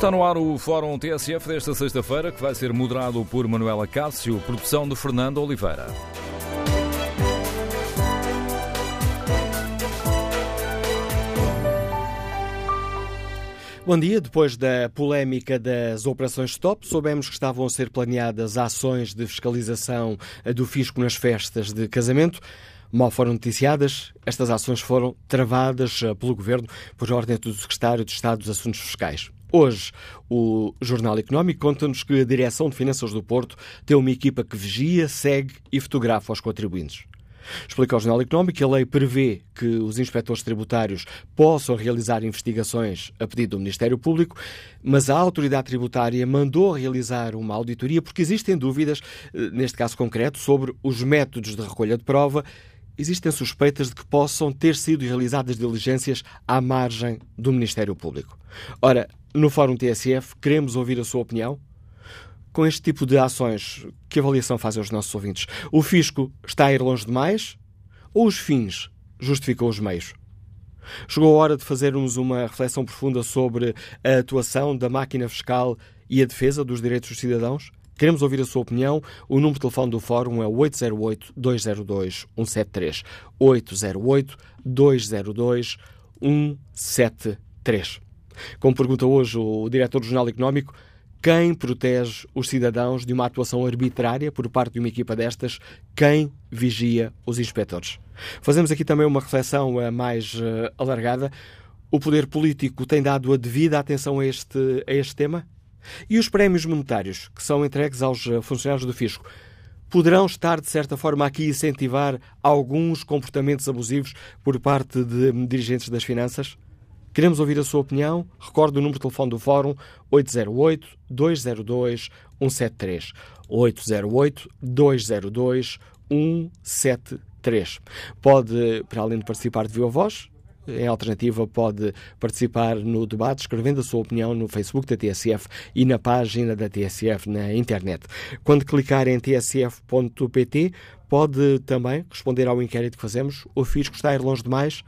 Está no ar o Fórum TSF desta sexta-feira, que vai ser moderado por Manuela Cássio, produção de Fernando Oliveira. Bom dia. Depois da polémica das operações Stop, soubemos que estavam a ser planeadas ações de fiscalização do fisco nas festas de casamento. Mal foram noticiadas, estas ações foram travadas pelo Governo por ordem do Secretário de Estado dos Assuntos Fiscais. Hoje, o Jornal Económico conta-nos que a Direção de Finanças do Porto tem uma equipa que vigia, segue e fotografa os contribuintes. Explica ao Jornal Económico que a lei prevê que os inspectores tributários possam realizar investigações a pedido do Ministério Público, mas a autoridade tributária mandou realizar uma auditoria porque existem dúvidas, neste caso concreto, sobre os métodos de recolha de prova. Existem suspeitas de que possam ter sido realizadas diligências à margem do Ministério Público. Ora, no Fórum TSF, queremos ouvir a sua opinião? Com este tipo de ações, que avaliação fazem os nossos ouvintes? O fisco está a ir longe demais? Ou os fins justificam os meios? Chegou a hora de fazermos uma reflexão profunda sobre a atuação da máquina fiscal e a defesa dos direitos dos cidadãos? Queremos ouvir a sua opinião. O número de telefone do Fórum é 808-202-173. 808-202-173. Como pergunta hoje o diretor do Jornal Económico, quem protege os cidadãos de uma atuação arbitrária por parte de uma equipa destas? Quem vigia os inspectores? Fazemos aqui também uma reflexão mais uh, alargada. O poder político tem dado a devida atenção a este, a este tema? E os prémios monetários que são entregues aos funcionários do fisco poderão estar, de certa forma, aqui incentivar alguns comportamentos abusivos por parte de dirigentes das finanças? Queremos ouvir a sua opinião. Recorde o número de telefone do Fórum 808-202-173. 808-202-173. Pode, para além de participar de viva voz, em alternativa, pode participar no debate escrevendo a sua opinião no Facebook da TSF e na página da TSF na internet. Quando clicar em tsf.pt, pode também responder ao inquérito que fazemos. O fisco está a ir longe demais?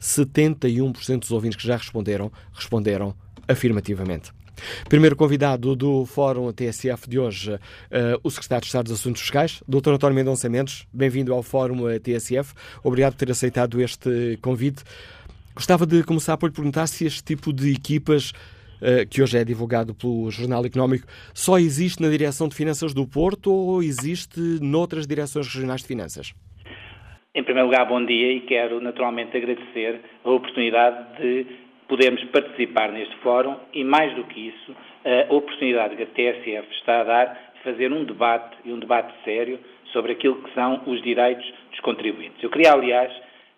71% dos ouvintes que já responderam, responderam afirmativamente. Primeiro convidado do Fórum TSF de hoje, uh, o Secretário de Estado dos Assuntos Fiscais, Dr. António Mendonça Mendes. Bem-vindo ao Fórum TSF. Obrigado por ter aceitado este convite. Gostava de começar por lhe perguntar se este tipo de equipas, uh, que hoje é divulgado pelo Jornal Económico, só existe na Direção de Finanças do Porto ou existe noutras direções regionais de finanças? Em primeiro lugar, bom dia e quero naturalmente agradecer a oportunidade de podermos participar neste fórum e, mais do que isso, a oportunidade que a TSF está a dar de fazer um debate e um debate sério sobre aquilo que são os direitos dos contribuintes. Eu queria, aliás,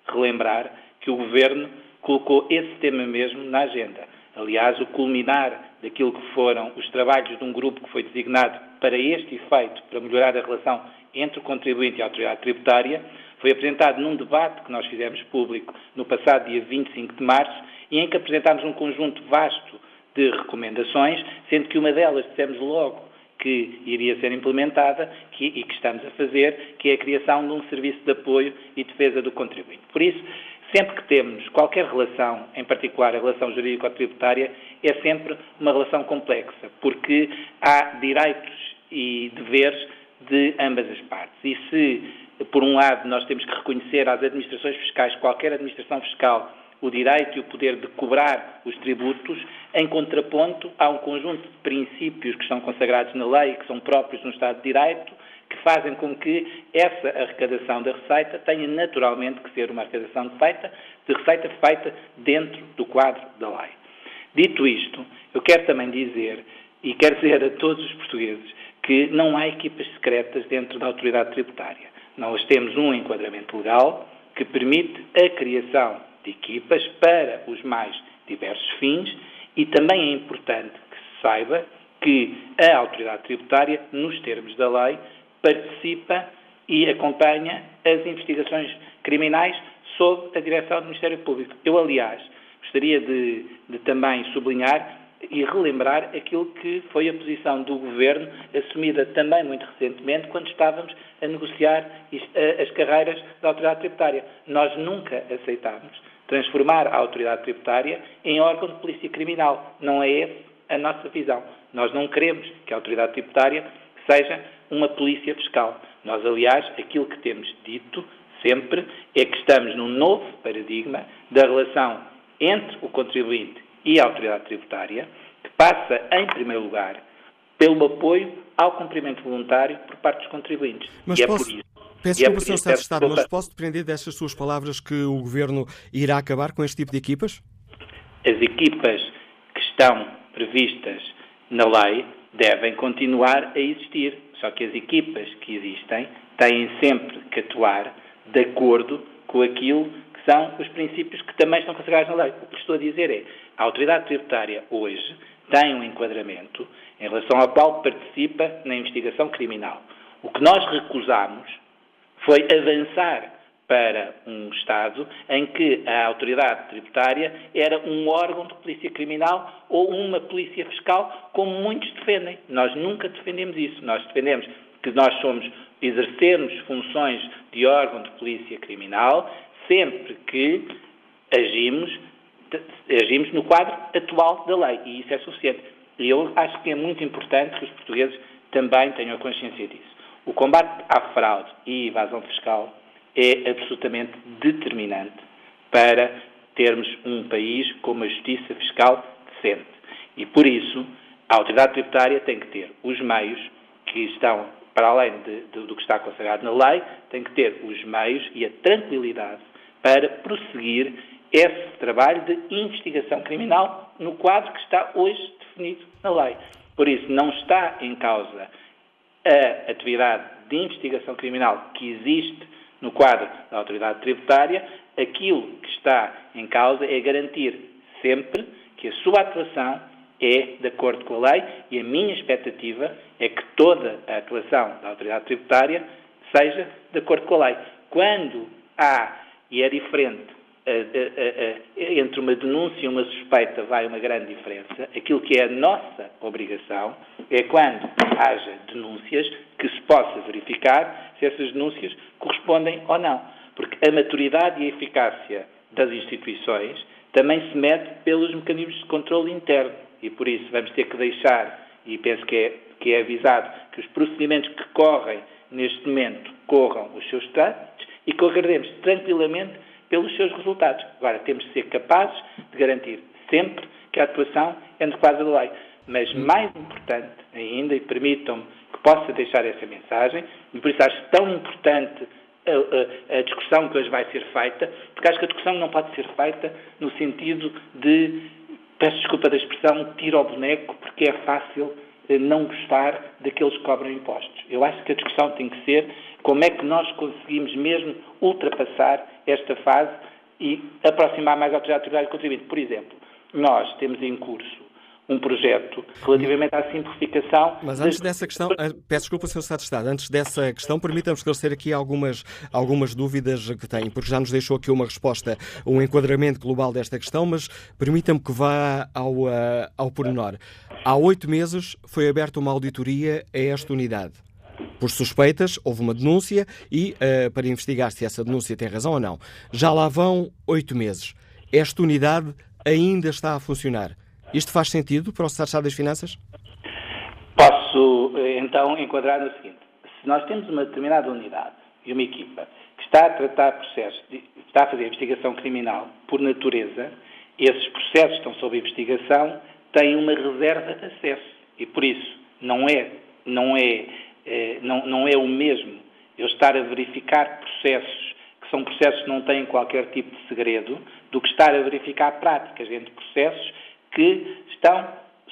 relembrar que o Governo colocou esse tema mesmo na agenda. Aliás, o culminar daquilo que foram os trabalhos de um grupo que foi designado para este efeito, para melhorar a relação entre o contribuinte e a autoridade tributária, foi apresentado num debate que nós fizemos público no passado dia 25 de março e em que apresentámos um conjunto vasto de recomendações, sendo que uma delas dissemos logo que iria ser implementada que, e que estamos a fazer, que é a criação de um serviço de apoio e defesa do contribuinte. Por isso, sempre que temos qualquer relação, em particular a relação jurídico-tributária, é sempre uma relação complexa, porque há direitos e deveres de ambas as partes. E se por um lado, nós temos que reconhecer às administrações fiscais, qualquer administração fiscal, o direito e o poder de cobrar os tributos, em contraponto a um conjunto de princípios que estão consagrados na lei e que são próprios no Estado de Direito, que fazem com que essa arrecadação da receita tenha naturalmente que ser uma arrecadação de, feita, de receita feita dentro do quadro da lei. Dito isto, eu quero também dizer, e quero dizer a todos os portugueses, que não há equipas secretas dentro da autoridade tributária. Nós temos um enquadramento legal que permite a criação de equipas para os mais diversos fins e também é importante que se saiba que a autoridade tributária, nos termos da lei, participa e acompanha as investigações criminais sob a direção do Ministério Público. Eu, aliás, gostaria de, de também sublinhar e relembrar aquilo que foi a posição do Governo, assumida também muito recentemente, quando estávamos a negociar as carreiras da autoridade tributária. Nós nunca aceitámos transformar a autoridade tributária em órgão de polícia criminal. Não é esse a nossa visão. Nós não queremos que a autoridade tributária seja uma polícia fiscal. Nós, aliás, aquilo que temos dito sempre é que estamos num novo paradigma da relação entre o contribuinte e a autoridade tributária, que passa, em primeiro lugar, pelo apoio ao cumprimento voluntário por parte dos contribuintes. Mas e é posso... é por isso Peço desculpa, Sr. Secretário de Estado, mas posso depender destas suas palavras que o Governo irá acabar com este tipo de equipas? As equipas que estão previstas na lei devem continuar a existir. Só que as equipas que existem têm sempre que atuar de acordo com aquilo são os princípios que também estão consagrados na lei. O que estou a dizer é a autoridade tributária hoje tem um enquadramento em relação ao qual participa na investigação criminal. O que nós recusamos foi avançar para um Estado em que a autoridade tributária era um órgão de polícia criminal ou uma polícia fiscal, como muitos defendem. Nós nunca defendemos isso. Nós defendemos que nós somos, exercermos funções de órgão de polícia criminal sempre que agimos, agimos no quadro atual da lei. E isso é suficiente. E eu acho que é muito importante que os portugueses também tenham a consciência disso. O combate à fraude e evasão fiscal é absolutamente determinante para termos um país com uma justiça fiscal decente. E por isso, a autoridade tributária tem que ter os meios que estão, para além de, de, do que está consagrado na lei, tem que ter os meios e a tranquilidade para prosseguir esse trabalho de investigação criminal no quadro que está hoje definido na lei. Por isso, não está em causa a atividade de investigação criminal que existe no quadro da autoridade tributária, aquilo que está em causa é garantir sempre que a sua atuação é de acordo com a lei e a minha expectativa é que toda a atuação da autoridade tributária seja de acordo com a lei. Quando há, e é diferente, entre uma denúncia e uma suspeita vai uma grande diferença. Aquilo que é a nossa obrigação é quando haja denúncias que se possa verificar se essas denúncias correspondem ou não. Porque a maturidade e a eficácia das instituições também se mede pelos mecanismos de controle interno. E por isso vamos ter que deixar, e penso que é, que é avisado, que os procedimentos que correm neste momento corram os seus trâmites e que aguardemos tranquilamente pelos seus resultados. Agora, temos de ser capazes de garantir sempre que a atuação é adequada da lei. Mas mais importante ainda, e permitam-me que possa deixar essa mensagem, e por isso acho tão importante a, a, a, discussão que hoje vai ser feita, porque acho que a discussão não pode ser feita no sentido de, peço desculpa da expressão, tiro ao boneco, porque é fácil não gostar daqueles que cobram impostos. Eu acho que a discussão tem que ser como é que nós conseguimos mesmo ultrapassar esta fase e aproximar mais a autoridade do contribuinte. Por exemplo, nós temos em curso um projeto relativamente à simplificação. Mas antes das... dessa questão, eh, peço desculpa, Sr. Estado de Estado, antes dessa questão, permita-me esclarecer aqui algumas, algumas dúvidas que tem, porque já nos deixou aqui uma resposta, um enquadramento global desta questão, mas permita-me que vá ao, uh, ao pormenor. Há oito meses foi aberta uma auditoria a esta unidade. Por suspeitas, houve uma denúncia e uh, para investigar se essa denúncia tem razão ou não. Já lá vão oito meses. Esta unidade ainda está a funcionar. Isto faz sentido para o Estado das Finanças? Posso, eh, então, enquadrar no seguinte. Se nós temos uma determinada unidade e uma equipa que está a tratar processos, está a fazer investigação criminal por natureza, esses processos estão sob investigação, têm uma reserva de acesso. E por isso não é, não é é, não, não é o mesmo eu estar a verificar processos que são processos que não têm qualquer tipo de segredo, do que estar a verificar práticas entre processos que estão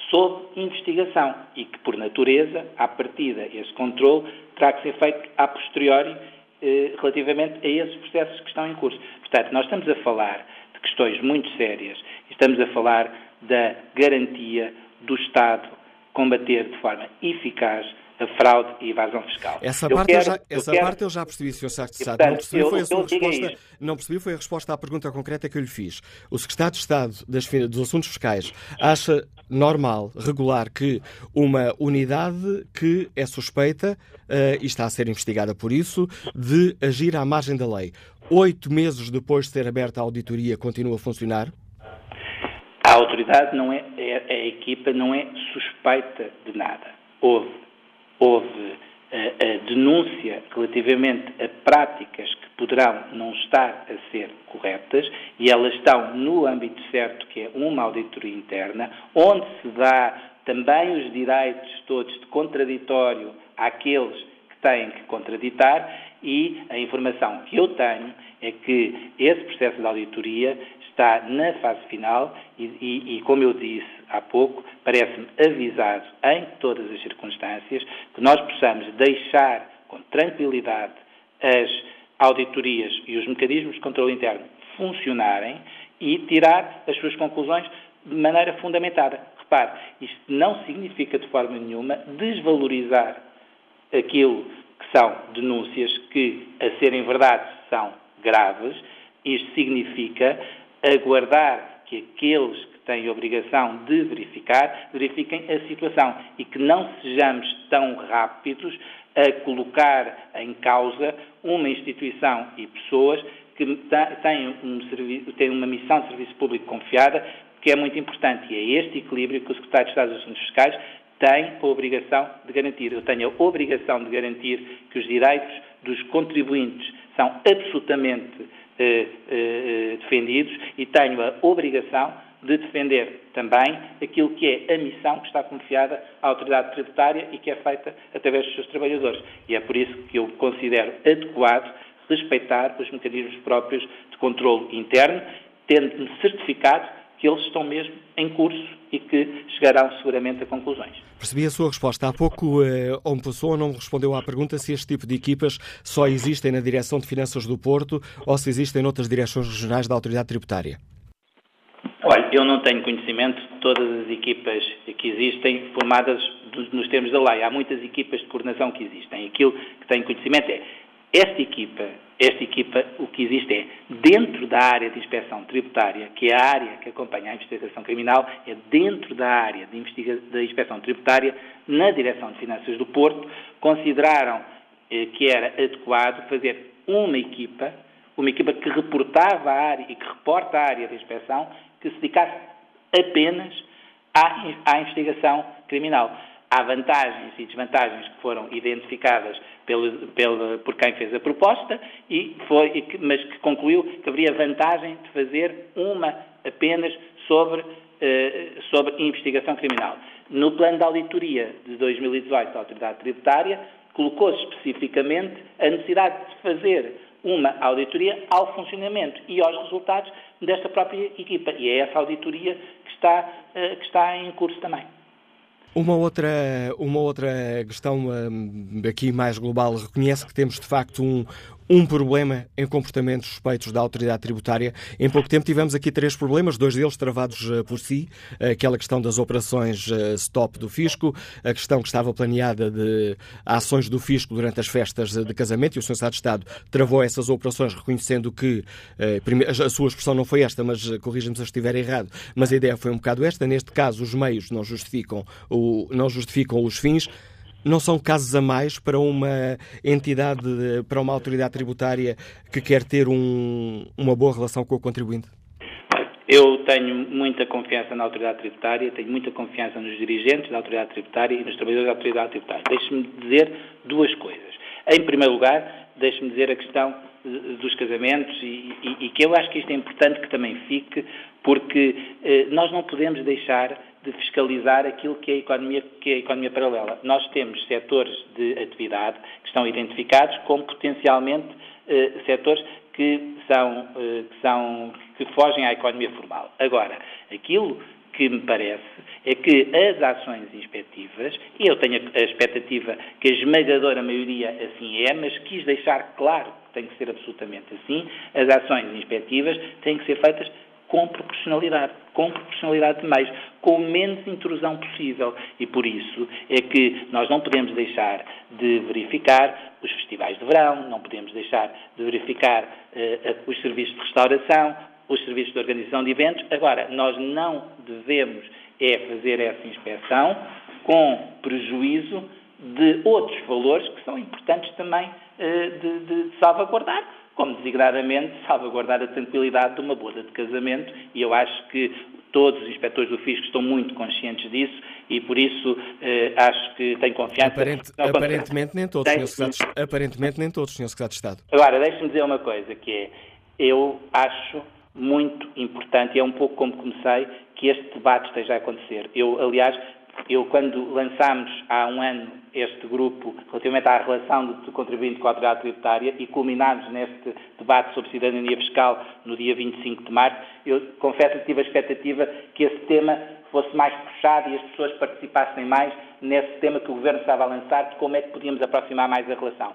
sob investigação e que, por natureza, à partida, esse controle terá que ser feito a posteriori eh, relativamente a esses processos que estão em curso. Portanto, nós estamos a falar de questões muito sérias estamos a falar da garantia do Estado combater de forma eficaz a fraude e evasão fiscal. Essa, parte, quero, eu já, essa quero... parte eu já percebi, Sr. Secretário de Estado. Portanto, não percebi, eu, foi a sua resposta, não percebi foi a resposta à pergunta concreta que eu lhe fiz. O Secretário de Estado das, dos Assuntos Fiscais acha normal, regular, que uma unidade que é suspeita uh, e está a ser investigada por isso, de agir à margem da lei. Oito meses depois de ser aberta a auditoria, continua a funcionar? A autoridade não é, é, a equipa não é suspeita de nada. Houve, houve a, a denúncia relativamente a práticas que poderão não estar a ser corretas e elas estão no âmbito certo, que é uma auditoria interna, onde se dá também os direitos todos de contraditório àqueles que têm que contraditar e a informação que eu tenho é que esse processo de auditoria está na fase final e, e, e como eu disse há pouco, parece-me avisado em todas as circunstâncias que nós possamos deixar com tranquilidade as auditorias e os mecanismos de controle interno funcionarem e tirar as suas conclusões de maneira fundamentada. Repare, isto não significa de forma nenhuma desvalorizar aquilo que são denúncias que, a serem verdade, são graves. Isto significa aguardar que aqueles que têm obrigação de verificar, verifiquem a situação e que não sejamos tão rápidos a colocar em causa uma instituição e pessoas que têm, um serviço, têm uma missão de serviço público confiada, que é muito importante. E é este equilíbrio que o Secretário de Estado dos Assuntos Fiscais tem a obrigação de garantir. Eu tenho a obrigação de garantir que os direitos dos contribuintes são absolutamente defendidos e tenho a obrigação de defender também aquilo que é a missão que está confiada à autoridade tributária e que é feita através dos seus trabalhadores. E é por isso que eu considero adequado respeitar os mecanismos próprios de controle interno, tendo-me certificado que eles estão mesmo em curso e que chegarão seguramente a conclusões. Percebi a sua resposta. Há pouco, eh, pessoa não respondeu à pergunta se este tipo de equipas só existem na Direção de Finanças do Porto ou se existem noutras direções regionais da Autoridade Tributária. Olha, eu não tenho conhecimento de todas as equipas que existem formadas nos termos da lei. Há muitas equipas de coordenação que existem. Aquilo que tenho conhecimento é esta equipa, esta equipa, o que existe é, dentro da área de inspeção tributária, que é a área que acompanha a investigação criminal, é dentro da área de, de inspeção tributária, na Direção de Finanças do Porto, consideraram eh, que era adequado fazer uma equipa, uma equipa que reportava a área e que reporta a área de inspeção, que se dedicasse apenas à, à investigação criminal. Há vantagens e desvantagens que foram identificadas pelo, pelo, por quem fez a proposta, e foi, mas que concluiu que haveria vantagem de fazer uma apenas sobre, eh, sobre investigação criminal. No plano de auditoria de 2018 da Autoridade Tributária, colocou-se especificamente a necessidade de fazer uma auditoria ao funcionamento e aos resultados desta própria equipa. E é essa auditoria que está, eh, que está em curso também. Uma outra, uma outra questão hum, aqui mais global reconhece que temos de facto um, um problema em comportamentos suspeitos da autoridade tributária. Em pouco tempo tivemos aqui três problemas, dois deles travados uh, por si. Aquela questão das operações uh, stop do fisco, a questão que estava planeada de ações do fisco durante as festas de casamento, e o Sr. Estado de Estado travou essas operações reconhecendo que uh, a sua expressão não foi esta, mas corrija-me se estiver errado, mas a ideia foi um bocado esta. Neste caso, os meios não justificam, o, não justificam os fins não são casos a mais para uma entidade, para uma autoridade tributária que quer ter um, uma boa relação com o contribuinte? Eu tenho muita confiança na autoridade tributária, tenho muita confiança nos dirigentes da autoridade tributária e nos trabalhadores da autoridade tributária. Deixe-me dizer duas coisas. Em primeiro lugar, deixe-me dizer a questão dos casamentos e, e, e, que eu acho que isto é importante que também fique, porque eh, nós não podemos deixar de fiscalizar aquilo que é, a economia, que é a economia paralela. Nós temos setores de atividade que estão identificados como potencialmente eh, setores que são, eh, que são que fogem à economia formal. Agora, aquilo que me parece é que as ações inspectivas, e eu tenho a expectativa que a esmagadora maioria assim é, mas quis deixar claro que tem que ser absolutamente assim, as ações inspectivas têm que ser feitas com proporcionalidade, com proporcionalidade de meios, com menos intrusão possível. E por isso é que nós não podemos deixar de verificar os festivais de verão, não podemos deixar de verificar uh, os serviços de restauração, os serviços de organização de eventos. Agora, nós não devemos é fazer essa inspeção com prejuízo de outros valores que são importantes também uh, de, de salvaguardar como designadamente salvaguardar a tranquilidade de uma boda de casamento, e eu acho que todos os inspectores do Fisco estão muito conscientes disso e por isso eh, acho que tenho confiança. Aparente, aparentemente nem todos, Sr. Secretário, aparentemente nem todos, Sr. Secretário de Estado. Agora, deixe-me dizer uma coisa, que é, eu acho muito importante, e é um pouco como comecei, que este debate esteja a acontecer. Eu, aliás, eu quando lançámos há um ano este grupo relativamente à relação do contribuinte com a autoridade tributária e culminámos neste debate sobre cidadania fiscal no dia 25 de março, eu confesso que tive a expectativa que esse tema fosse mais puxado e as pessoas participassem mais nesse tema que o Governo estava a lançar de como é que podíamos aproximar mais a relação.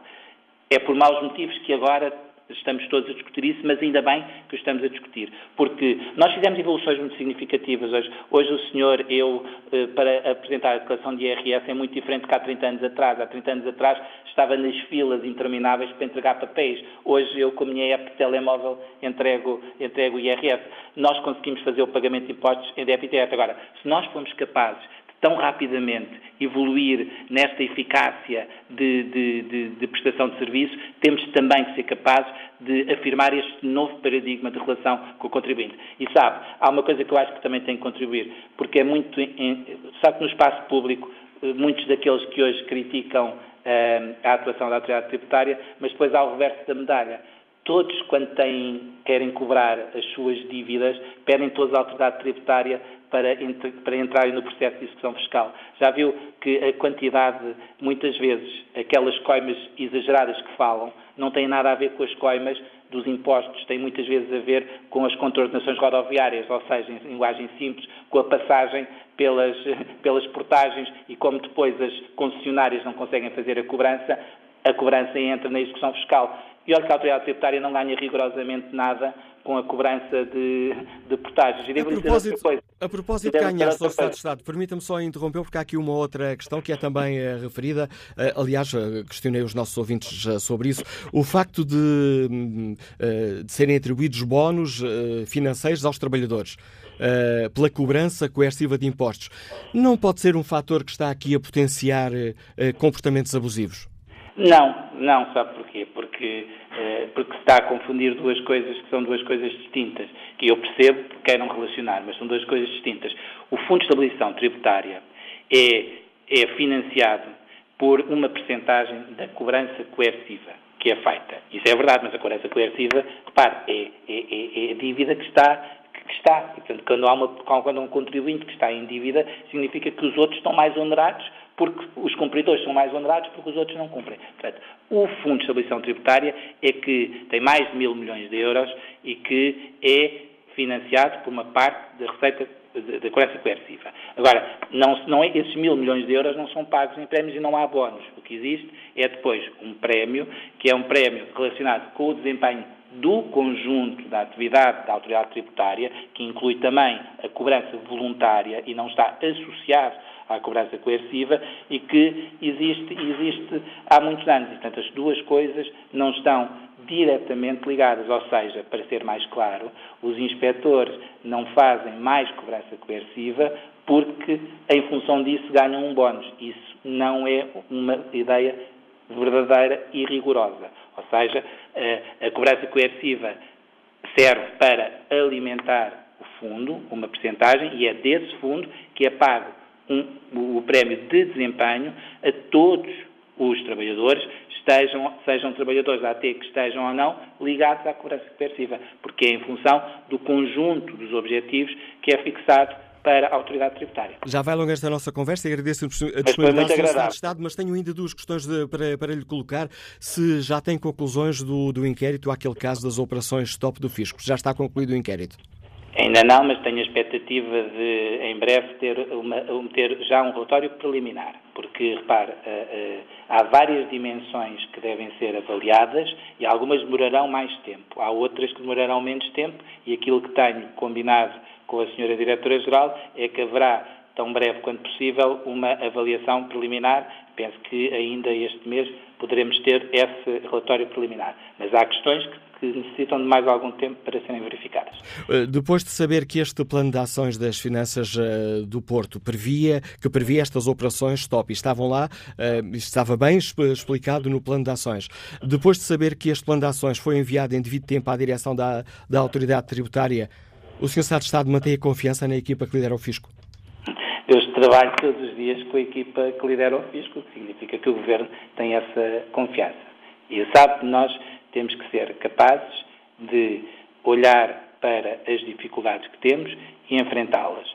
É por maus motivos que agora estamos todos a discutir isso, mas ainda bem que o estamos a discutir, porque nós fizemos evoluções muito significativas hoje. Hoje o senhor, eu, eh, para apresentar a declaração de IRS é muito diferente que há 30 anos atrás. Há 30 anos atrás estava nas filas intermináveis para entregar papéis. Hoje eu, com a minha app de telemóvel, entrego, entrego o IRS. Nós conseguimos fazer o pagamento de impostos em débito direto. Agora, se nós formos capazes tão rapidamente evoluir nesta eficácia de, de, de, de, prestação de serviço, temos também que ser capazes de afirmar este novo paradigma de relação com o contribuinte. E sabe, há uma coisa que eu acho que também tem que contribuir, porque é muito. Sabe que no espaço público, eh, muitos daqueles que hoje criticam uh, a atuação da autoridade tributária, mas depois há o reverso da medalha todos, quando têm, querem cobrar as suas dívidas, pedem todos a autoridade tributária para, para entrarem no processo de execução fiscal. Já viu que a quantidade, muitas vezes, aquelas coimas exageradas que falam, não têm nada a ver com as coimas dos impostos, têm muitas vezes a ver com as contornações rodoviárias, ou seja, em linguagem simples, com a passagem pelas, pelas portagens e como depois as concessionárias não conseguem fazer a cobrança, a cobrança entra na execução fiscal. E olha que a autoridade tributária não ganha rigorosamente nada com a cobrança de, de portagens. E a propósito, a propósito de ganhar. Estado de Estado, permita-me só interromper, porque há aqui uma outra questão que é também uh, referida. Uh, aliás, uh, questionei os nossos ouvintes sobre isso. O facto de, de serem atribuídos bónus financeiros aos trabalhadores. pela cobrança coerciva de impostos. Não pode ser um fator que está aqui a potenciar comportamentos abusivos? Não, não, sabe porquê? Porque, eh, porque se está a confundir duas coisas que são duas coisas distintas, que eu percebo que queiram relacionar, mas são duas coisas distintas. O Fundo de Estabilização Tributária é, é financiado por uma percentagem da cobrança coerciva que é feita. Isso é verdade, mas a cobrança coerciva, repare, é, é, é, é a dívida que está que está. E, portanto, quando há, uma, quando há um contribuinte que está em dívida, significa que os outros estão mais onerados porque os cumpridores são mais onerados porque os outros não cumprem. Portanto, o Fundo de Estabilização Tributária é que tem mais de mil milhões de euros e que é financiado por uma parte da receita da cobrança coerciva. Agora, não, não é, esses mil milhões de euros não são pagos em prémios e não há bónus. O que existe é depois um prémio, que é um prémio relacionado com o desempenho do conjunto da atividade da autoridade tributária, que inclui também a cobrança voluntária e não está associado à cobrança coerciva e que existe, existe há muitos anos. E, portanto, as duas coisas não estão diretamente ligadas, ou seja, para ser mais claro, os inspectores não fazem mais cobrança coerciva porque, em função disso, ganham um bónus. Isso não é uma ideia verdadeira e rigorosa. Ou seja, a cobrança coerciva serve para alimentar o fundo, uma percentagem, e é desse fundo que é pago um, o prémio de desempenho a todos os trabalhadores, estejam, sejam trabalhadores da AT que estejam ou não ligados à cobrança coerciva, porque é em função do conjunto dos objetivos que é fixado para a autoridade tributária. Já vai longe esta nossa conversa e agradeço a disponibilidade do Secretário de Estado, mas tenho ainda duas questões de, para, para lhe colocar. Se já tem conclusões do, do inquérito àquele caso das operações stop do Fisco. Já está concluído o inquérito? Ainda não, mas tenho a expectativa de, em breve, ter, uma, ter já um relatório preliminar, porque, repare, eh, eh, há várias dimensões que devem ser avaliadas e algumas demorarão mais tempo, há outras que demorarão menos tempo e aquilo que tenho combinado com a Sra. Diretora-Geral é que haverá, tão breve quanto possível, uma avaliação preliminar. Penso que ainda este mês poderemos ter esse relatório preliminar. Mas há questões que que necessitam de mais algum tempo para serem verificadas. Eh, depois de saber que este plano de ações das finanças eh, do Porto previa, que previa estas operações stop e estavam lá, eh, estava bem explicado no plano de ações. Depois de saber que este plano de ações foi enviado em devido tempo à direção da, da autoridade tributária, O Sr. Estado de Estado mantém a confiança na equipa que lidera o fisco? Eu trabalho todos os dias com a equipa que lidera o fisco, o que significa que o Governo tem essa confiança. E sabe que nós temos que ser capazes de olhar para as dificuldades que temos e enfrentá-las.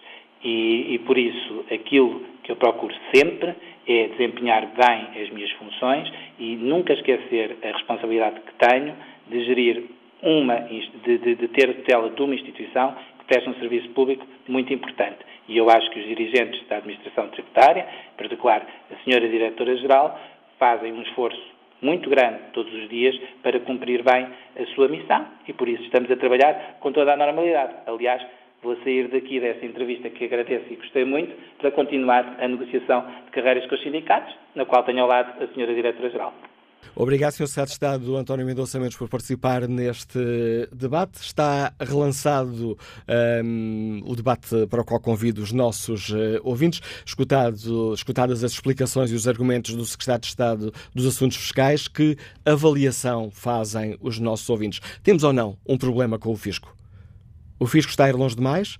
E, e, por isso, aquilo que eu procuro sempre é desempenhar bem as minhas funções e nunca esquecer a responsabilidade que tenho de gerir uma, de, de, de ter tutela de uma instituição que presta um serviço público muito importante. E eu acho que os dirigentes da administração tributária, em particular a senhora diretora-geral, fazem um esforço muito grande todos os dias para cumprir bem a sua missão e por isso estamos a trabalhar com toda a normalidade. Aliás, vou sair daqui dessa entrevista que agradeço e gostei muito para continuar a negociação de carreiras com os sindicatos, na qual tenho ao lado a senhora diretora-geral. Obrigado, Sr. Secretário de Estado António Mendonça Mendes, por participar neste debate. Está relançado um, o debate para o qual convido os nossos uh, ouvintes, escutado, escutadas as explicações e os argumentos do Secretário de Estado dos Assuntos Fiscais. Que avaliação fazem os nossos ouvintes? Temos ou não um problema com o fisco? O fisco está a ir longe demais?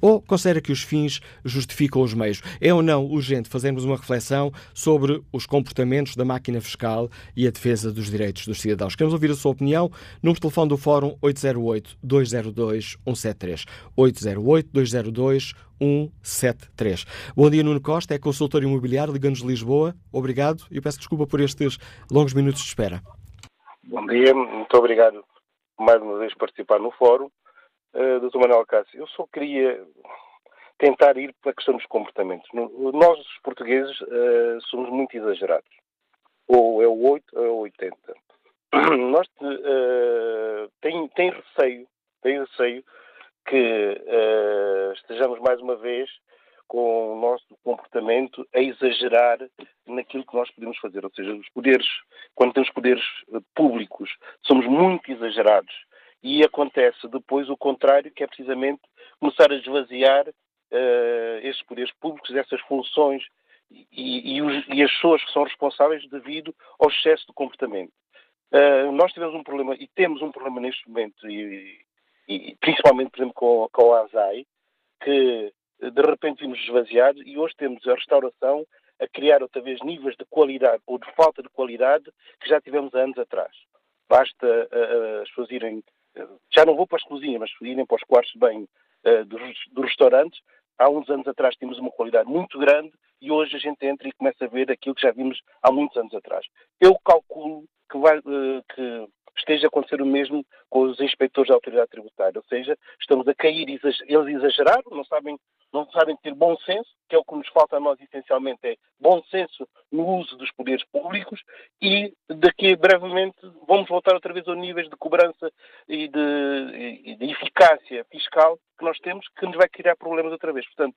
Ou considera que os fins justificam os meios? É ou não urgente fazermos uma reflexão sobre os comportamentos da máquina fiscal e a defesa dos direitos dos cidadãos? Queremos ouvir a sua opinião. Número de telefone do Fórum 808-202-173. 808-202-173. Bom dia, Nuno Costa, é consultor imobiliário, Liga-nos Lisboa. Obrigado e peço desculpa por estes longos minutos de espera. Bom dia, muito obrigado mais uma vez por participar no Fórum. Uh, Dr. Manuel Cássio, eu só queria tentar ir para a questão dos comportamentos. Nós, os portugueses, uh, somos muito exagerados. Ou é o 8 ou é o 80. Nós uh, tem, tem receio, tem receio que uh, estejamos mais uma vez com o nosso comportamento a exagerar naquilo que nós podemos fazer. Ou seja, os poderes, quando temos poderes públicos, somos muito exagerados e acontece depois o contrário, que é precisamente começar a esvaziar uh, poderes públicos, essas funções e, e, os, e, as pessoas que são responsáveis devido ao excesso de comportamento. Uh, nós tivemos um problema, e temos um problema neste momento, e, e principalmente, por exemplo, com, com a ASAI, que de repente vimos esvaziar e hoje temos a restauração a criar outra vez níveis de qualidade ou de falta de qualidade que já tivemos há anos atrás. Basta uh, as pessoas irem já não vou para as cozinhas, mas irem para os quartos de banho uh, dos, dos restaurantes, há uns anos atrás tínhamos uma qualidade muito grande e hoje a gente entra e começa a ver aquilo que já vimos há muitos anos atrás. Eu calculo que, vai, uh, que esteja a acontecer o mesmo com os inspectores da autoridade tributária, ou seja, estamos a cair, eles exageraram, não sabem, não sabem ter bom senso, que é o que nos falta a nós essencialmente, é bom senso no uso dos poderes públicos e daqui brevemente vamos voltar outra vez aos níveis de cobrança e de, e de eficácia fiscal que nós temos, que nos vai criar problemas outra vez. Portanto,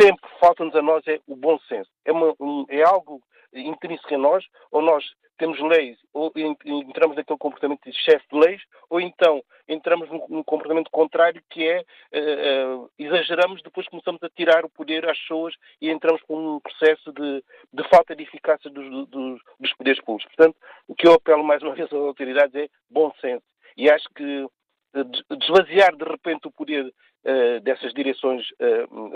sempre falta-nos a nós é o bom senso. É, uma, um, é algo intrínseco em nós, ou nós temos leis, ou entramos naquele comportamento de chefe de leis, ou então entramos num, comportamento contrário que é uh, uh, exageramos, depois começamos a tirar o poder às pessoas e entramos com um processo de, de falta de eficácia dos, dos, dos, poderes públicos. Portanto, o que eu apelo mais uma vez às autoridades é bom senso. E acho que uh, desvaziar de repente o poder dessas direções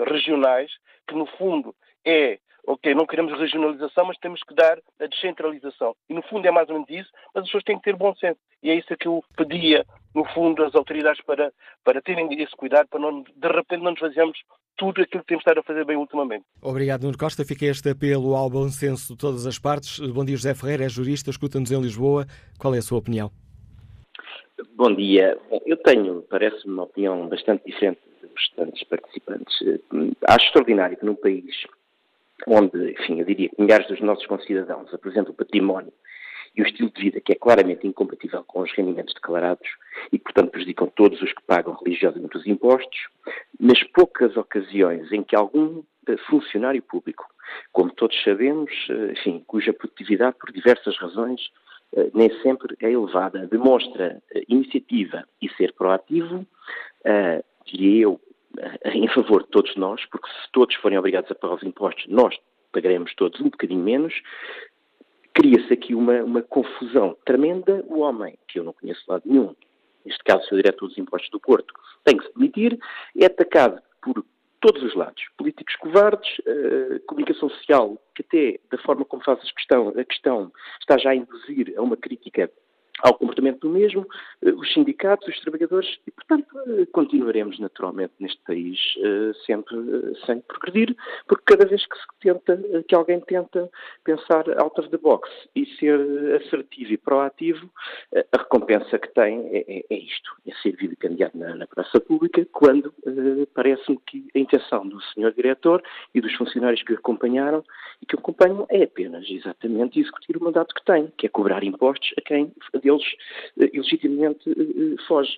regionais, que no fundo é ok, não queremos regionalização, mas temos que dar a descentralização. E no fundo é mais ou menos isso, mas as pessoas têm que ter bom senso. E é isso que eu pedia, no fundo, às autoridades para, para terem esse cuidado, para não, de repente não nos fazermos tudo aquilo que temos estado a fazer bem ultimamente. Obrigado, Nuno Costa. Fica este apelo ao bom senso de todas as partes. Bom dia, José Ferreira, é jurista, escuta-nos em Lisboa. Qual é a sua opinião? Bom dia. Eu tenho, parece-me, uma opinião bastante diferente dos restantes participantes. Acho extraordinário que num país onde, enfim, eu diria que milhares dos nossos concidadãos apresentam património e o estilo de vida que é claramente incompatível com os rendimentos declarados e, portanto, prejudicam todos os que pagam religiosamente os impostos, nas poucas ocasiões em que algum eh, funcionário público, como todos sabemos, eh, enfim, cuja produtividade, por diversas razões, eh, nem sempre é elevada, demonstra iniciativa e ser proativo, diria eu, em favor de todos nós, porque se todos forem obrigados a pagar os impostos, nós pagaremos todos um bocadinho menos. Cria-se aqui uma, uma confusão tremenda. O homem, que eu não conheço de lado nenhum, neste caso o seu diretor dos impostos do Porto, tem que se demitir, é atacado por todos os lados. Políticos covardes, uh, comunicação social, que até da forma como faz a questão, a questão está já a induzir a uma crítica ao comportamento do mesmo, eh, os sindicatos, os trabalhadores, e, portanto, eh, continuaremos naturalmente neste país eh, sempre sem progredir, porque cada vez que se tenta, que alguém tenta pensar out of the box e ser assertivo e proativo, a recompensa que tem é, é, é isto, é ser candidato na, na praça pública, quando parece-me que a intenção do senhor diretor e dos funcionários que o acompanharam e que o acompanham é apenas, exatamente, executar o mandato que tem, que é cobrar impostos a quem deles eh, ilegitimamente eh, eh, foge.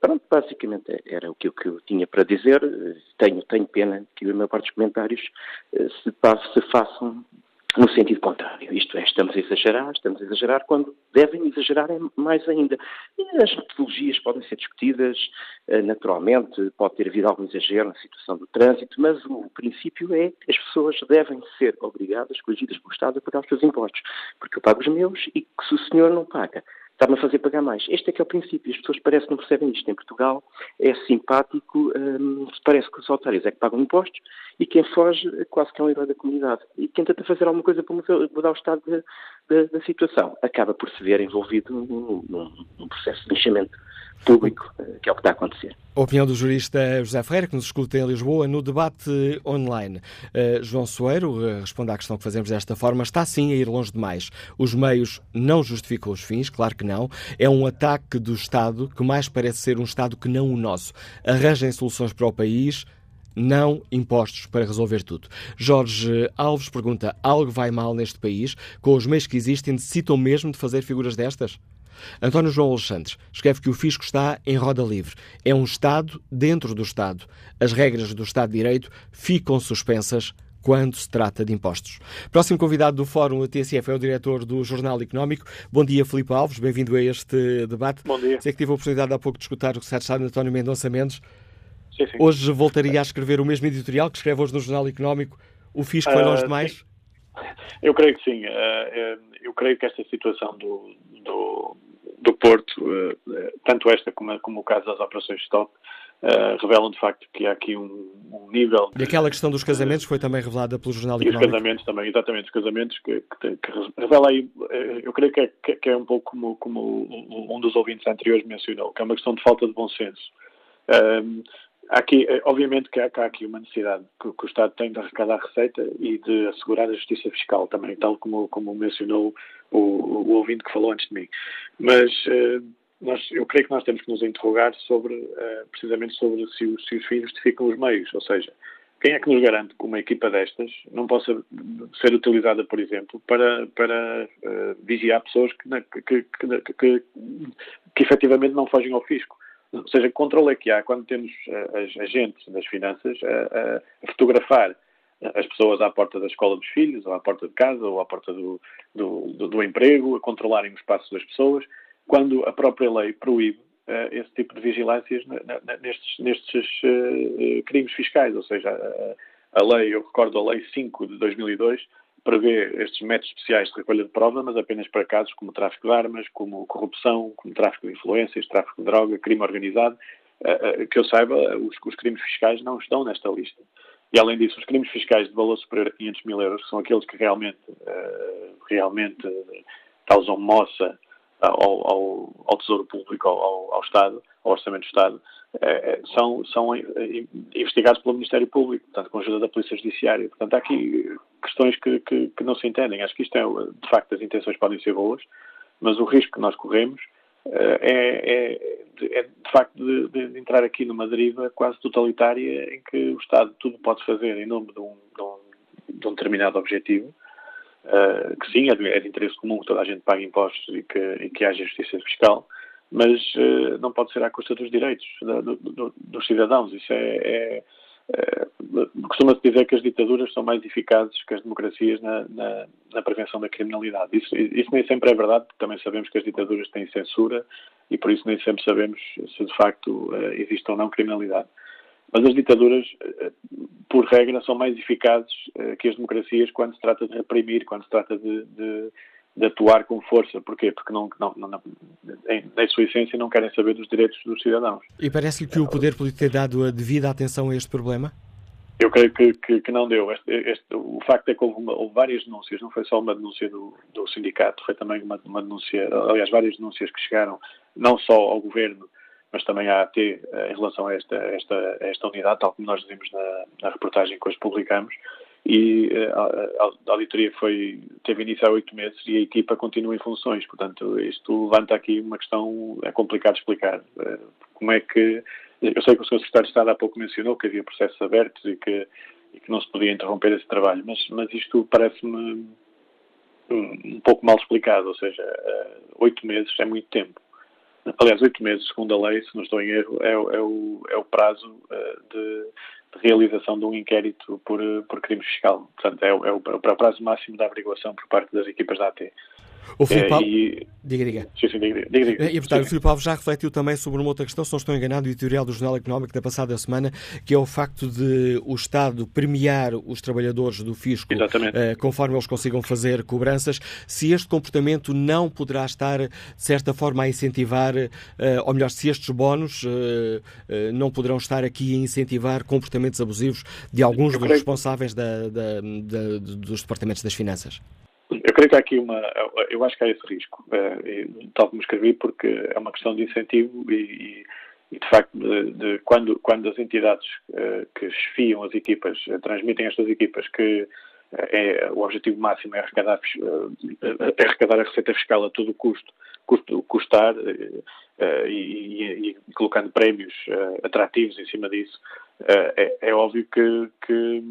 Pronto, basicamente era o que, eu tinha para dizer. Tenho, tenho pena que a maior parte dos comentários se, se façam no sentido contrário. Isto é, estamos a exagerar, estamos a exagerar quando devem exagerar mais ainda. As metodologias podem ser discutidas naturalmente, pode ter havido algum exagero na situação do trânsito, mas o princípio é que as pessoas devem ser obrigadas, corrigidas pelo Estado, a pagar os seus impostos. Porque eu pago os meus e que se o senhor não paga, está-me a fazer pagar mais. Este é que é o princípio. As pessoas parecem que não percebem isto. Em Portugal é simpático, hum, parece que os autários é que pagam impostos e quem foge quase que é um herói da comunidade. E quem tenta fazer alguma coisa para mudar o estado da situação acaba por se ver envolvido num, num, num processo de enchimento público, eh, que é o que está a acontecer. A opinião do jurista José Ferreira, que nos escuta em Lisboa, no debate online. Uh, João Soeiro uh, responde à questão que fazemos desta forma. Está sim a ir longe demais. Os meios não justificam os fins, claro que não. É um ataque do Estado que mais parece ser um Estado que não o nosso. Arranjem soluções para o país, não impostos para resolver tudo. Jorge Alves pergunta: algo vai mal neste país? Com os meios que existem, necessitam mesmo de fazer figuras destas? António João Alexandre escreve que o fisco está em roda livre. É um Estado dentro do Estado. As regras do Estado de Direito ficam suspensas quando se trata de impostos. Próximo convidado do Fórum TSF é o diretor do Jornal Económico. Bom dia, Filipe Alves, bem-vindo a este debate. Bom dia. Sei que tive a oportunidade há pouco de escutar o secretário de Estado António Mendonça Mendes. Sim, sim. Hoje voltaria a escrever o mesmo editorial que escreve hoje no Jornal Económico. O fisco foi longe uh, demais? Eu creio que sim. Uh, eu creio que esta situação do, do do Porto, eh, eh, tanto esta como, como o caso das operações de stop, Uh, revelam de facto que há aqui um, um nível. E aquela questão dos casamentos foi também revelada pelo Jornal Económico. E os casamentos também, exatamente, os casamentos que, que, que revela aí, eu creio que é, que é um pouco como, como, um dos ouvintes anteriores mencionou, que é uma questão de falta de bom senso. Aqui, obviamente que há, que há, aqui uma necessidade que, que, o Estado tem de arrecadar receita e de assegurar a justiça fiscal também, tal como, como mencionou o, o ouvinte que falou antes de mim. Mas uh, nós, eu creio que nós temos que nos interrogar sobre, uh, precisamente sobre se os, se os fins justificam os meios, ou seja, quem é que nos garante que uma equipa destas não possa ser utilizada, por exemplo, para, para uh, vigiar pessoas que, que, que, que, que efetivamente não fogem ao fisco? Ou seja, que controle é que há quando temos as agentes das finanças a, a fotografar as pessoas à porta da escola dos filhos, ou à porta de casa, ou à porta do, do, do, do emprego, a controlarem o espaço das pessoas, quando a própria lei proíbe uh, esse tipo de vigilâncias nestes, nestes uh, crimes fiscais. Ou seja, a, a, lei, eu recordo a Lei 5 de 2002, prevê estes métodos especiais de recolha de prova, mas apenas para casos como tráfico de armas, como corrupção, como tráfico de influências, tráfico de droga, crime organizado. Uh, que eu saiba, os, os crimes fiscais não estão nesta lista. E, além disso, os crimes fiscais de valor superior a 500 mil euros, que são aqueles que realmente, uh, realmente causam moça ao, ao, ao, Tesouro Público, ao, ao, Estado, ao Orçamento do Estado, uh, são, são investigados pelo Ministério Público, portanto, com a ajuda da Polícia Judiciária. Portanto, há aqui questões que, que, que não se entendem. Acho que isto é, de facto, as intenções podem ser boas, mas o risco que nós corremos é, é, é, de facto de, de, entrar aqui numa deriva quase totalitária em que o Estado tudo pode fazer em nome de um, de um, de um determinado objetivo, uh, que sim, é de, é de, interesse comum que toda a gente pague impostos e que, e que haja justiça fiscal, mas uh, não pode ser à custa dos direitos da, do, do, dos cidadãos. Isso é, é eh, costuma-se dizer que as ditaduras são mais eficazes que as democracias na, na, na prevenção da criminalidade. Isso, isso, nem sempre é verdade, porque também sabemos que as ditaduras têm censura e por isso nem sempre sabemos se de facto existe ou não criminalidade. Mas as ditaduras, uh, por regra, são mais eficazes uh, que as democracias quando se trata de reprimir, quando se trata de, de, de atuar com força. Porquê? Porque não, não, não, em, em sua essência não querem saber dos direitos dos cidadãos. E parece-lhe que o poder político tem dado a devida atenção a este problema? Eu creio que, que, que não deu. Este, este, o facto é que houve, uma, houve, várias denúncias, não foi só uma denúncia do, do sindicato, foi também uma, uma, denúncia, aliás, várias denúncias que chegaram não só ao governo, mas também à AT eh, em relação a esta, esta, a esta unidade, tal como nós dizemos na, na reportagem que hoje publicamos e eh, a, a, auditoria foi, teve início há oito meses e a equipa continua em funções. Portanto, isto levanta aqui uma questão, é complicado explicar. Eh, como é que. Eu sei que o Sr. Secretário de Estado há pouco mencionou que havia processos abertos e que, e que não se podia interromper esse trabalho, mas, mas isto parece-me um pouco mal explicado, ou seja, oito meses é muito tempo. Aliás, oito meses, segundo a lei, se não estou em erro, é, é, o, é o prazo de de realização de um inquérito por, por crime fiscal. Portanto, é, é, o, é o prazo máximo da averiguação por parte das equipas da AT. O Filipe é, e... Diga, diga. Sim, sim, diga, diga, diga. E, portanto, sim. o Filipe Alves já refletiu também sobre uma outra questão, se não estou enganado, o editorial do Jornal Económico da passada semana, que é o facto de o Estado premiar os trabalhadores do fisco eh, conforme eles consigam fazer cobranças, se este comportamento não poderá estar, de certa forma, a incentivar, eh, ou melhor, se estes bónus eh não poderão estar aqui a incentivar comportamentos abusivos de alguns dos responsáveis da, da, da, dos departamentos das finanças. Eu creio que há aqui uma. Eu acho que há esse risco, eh, tal como escrevi, porque é uma questão de incentivo e, e de facto, de, de, quando, quando as entidades uh, que esfiam as equipas uh, transmitem estas equipas que uh, é, o objetivo máximo é arrecadar, é arrecadar a receita fiscal a todo custo, custo custar e, e, e, colocando prémios atrativos em cima disso, é, é, óbvio que, que,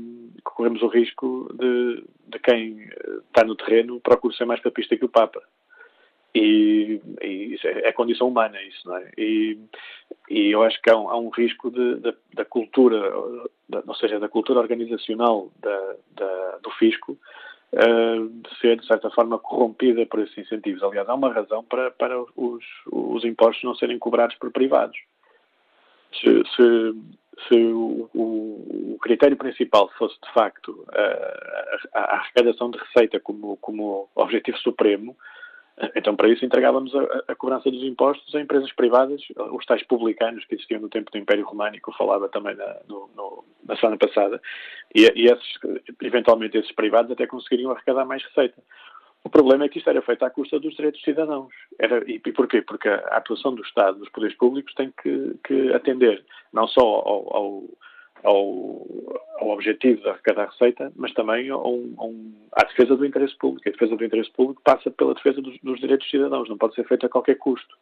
corremos o risco de, de quem está no terreno procura ser mais papista que o Papa. E, e isso é, é condição humana, isso, não é? E, e eu acho que há um, há um risco de, de, da cultura, da, ou seja, da cultura organizacional da, da do fisco, ser, de certa forma, corrompida por esses incentivos. Aliás, há uma razão para, para os, os impostos não serem cobrados por privados. Se, se, se o, o, o, critério principal fosse, de facto, a, a, arrecadação de receita como, como objetivo supremo, então, para isso, entregávamos a, a, cobrança dos impostos a empresas privadas, os tais publicanos que existiam no tempo do Império Românico, falava também na, no, no, na semana passada, e, e esses, eventualmente esses privados até conseguiriam arrecadar mais receita. O problema é que isto era feito à custa dos direitos cidadãos. Era, e, e porquê? Porque a atuação do Estado, dos poderes públicos, tem que, que atender não só ao, ao, ao, ao, objetivo de arrecadar receita, mas também ao, ao, à defesa do interesse público. A defesa do interesse público passa pela defesa dos, dos direitos cidadãos, não pode ser feita a qualquer custo.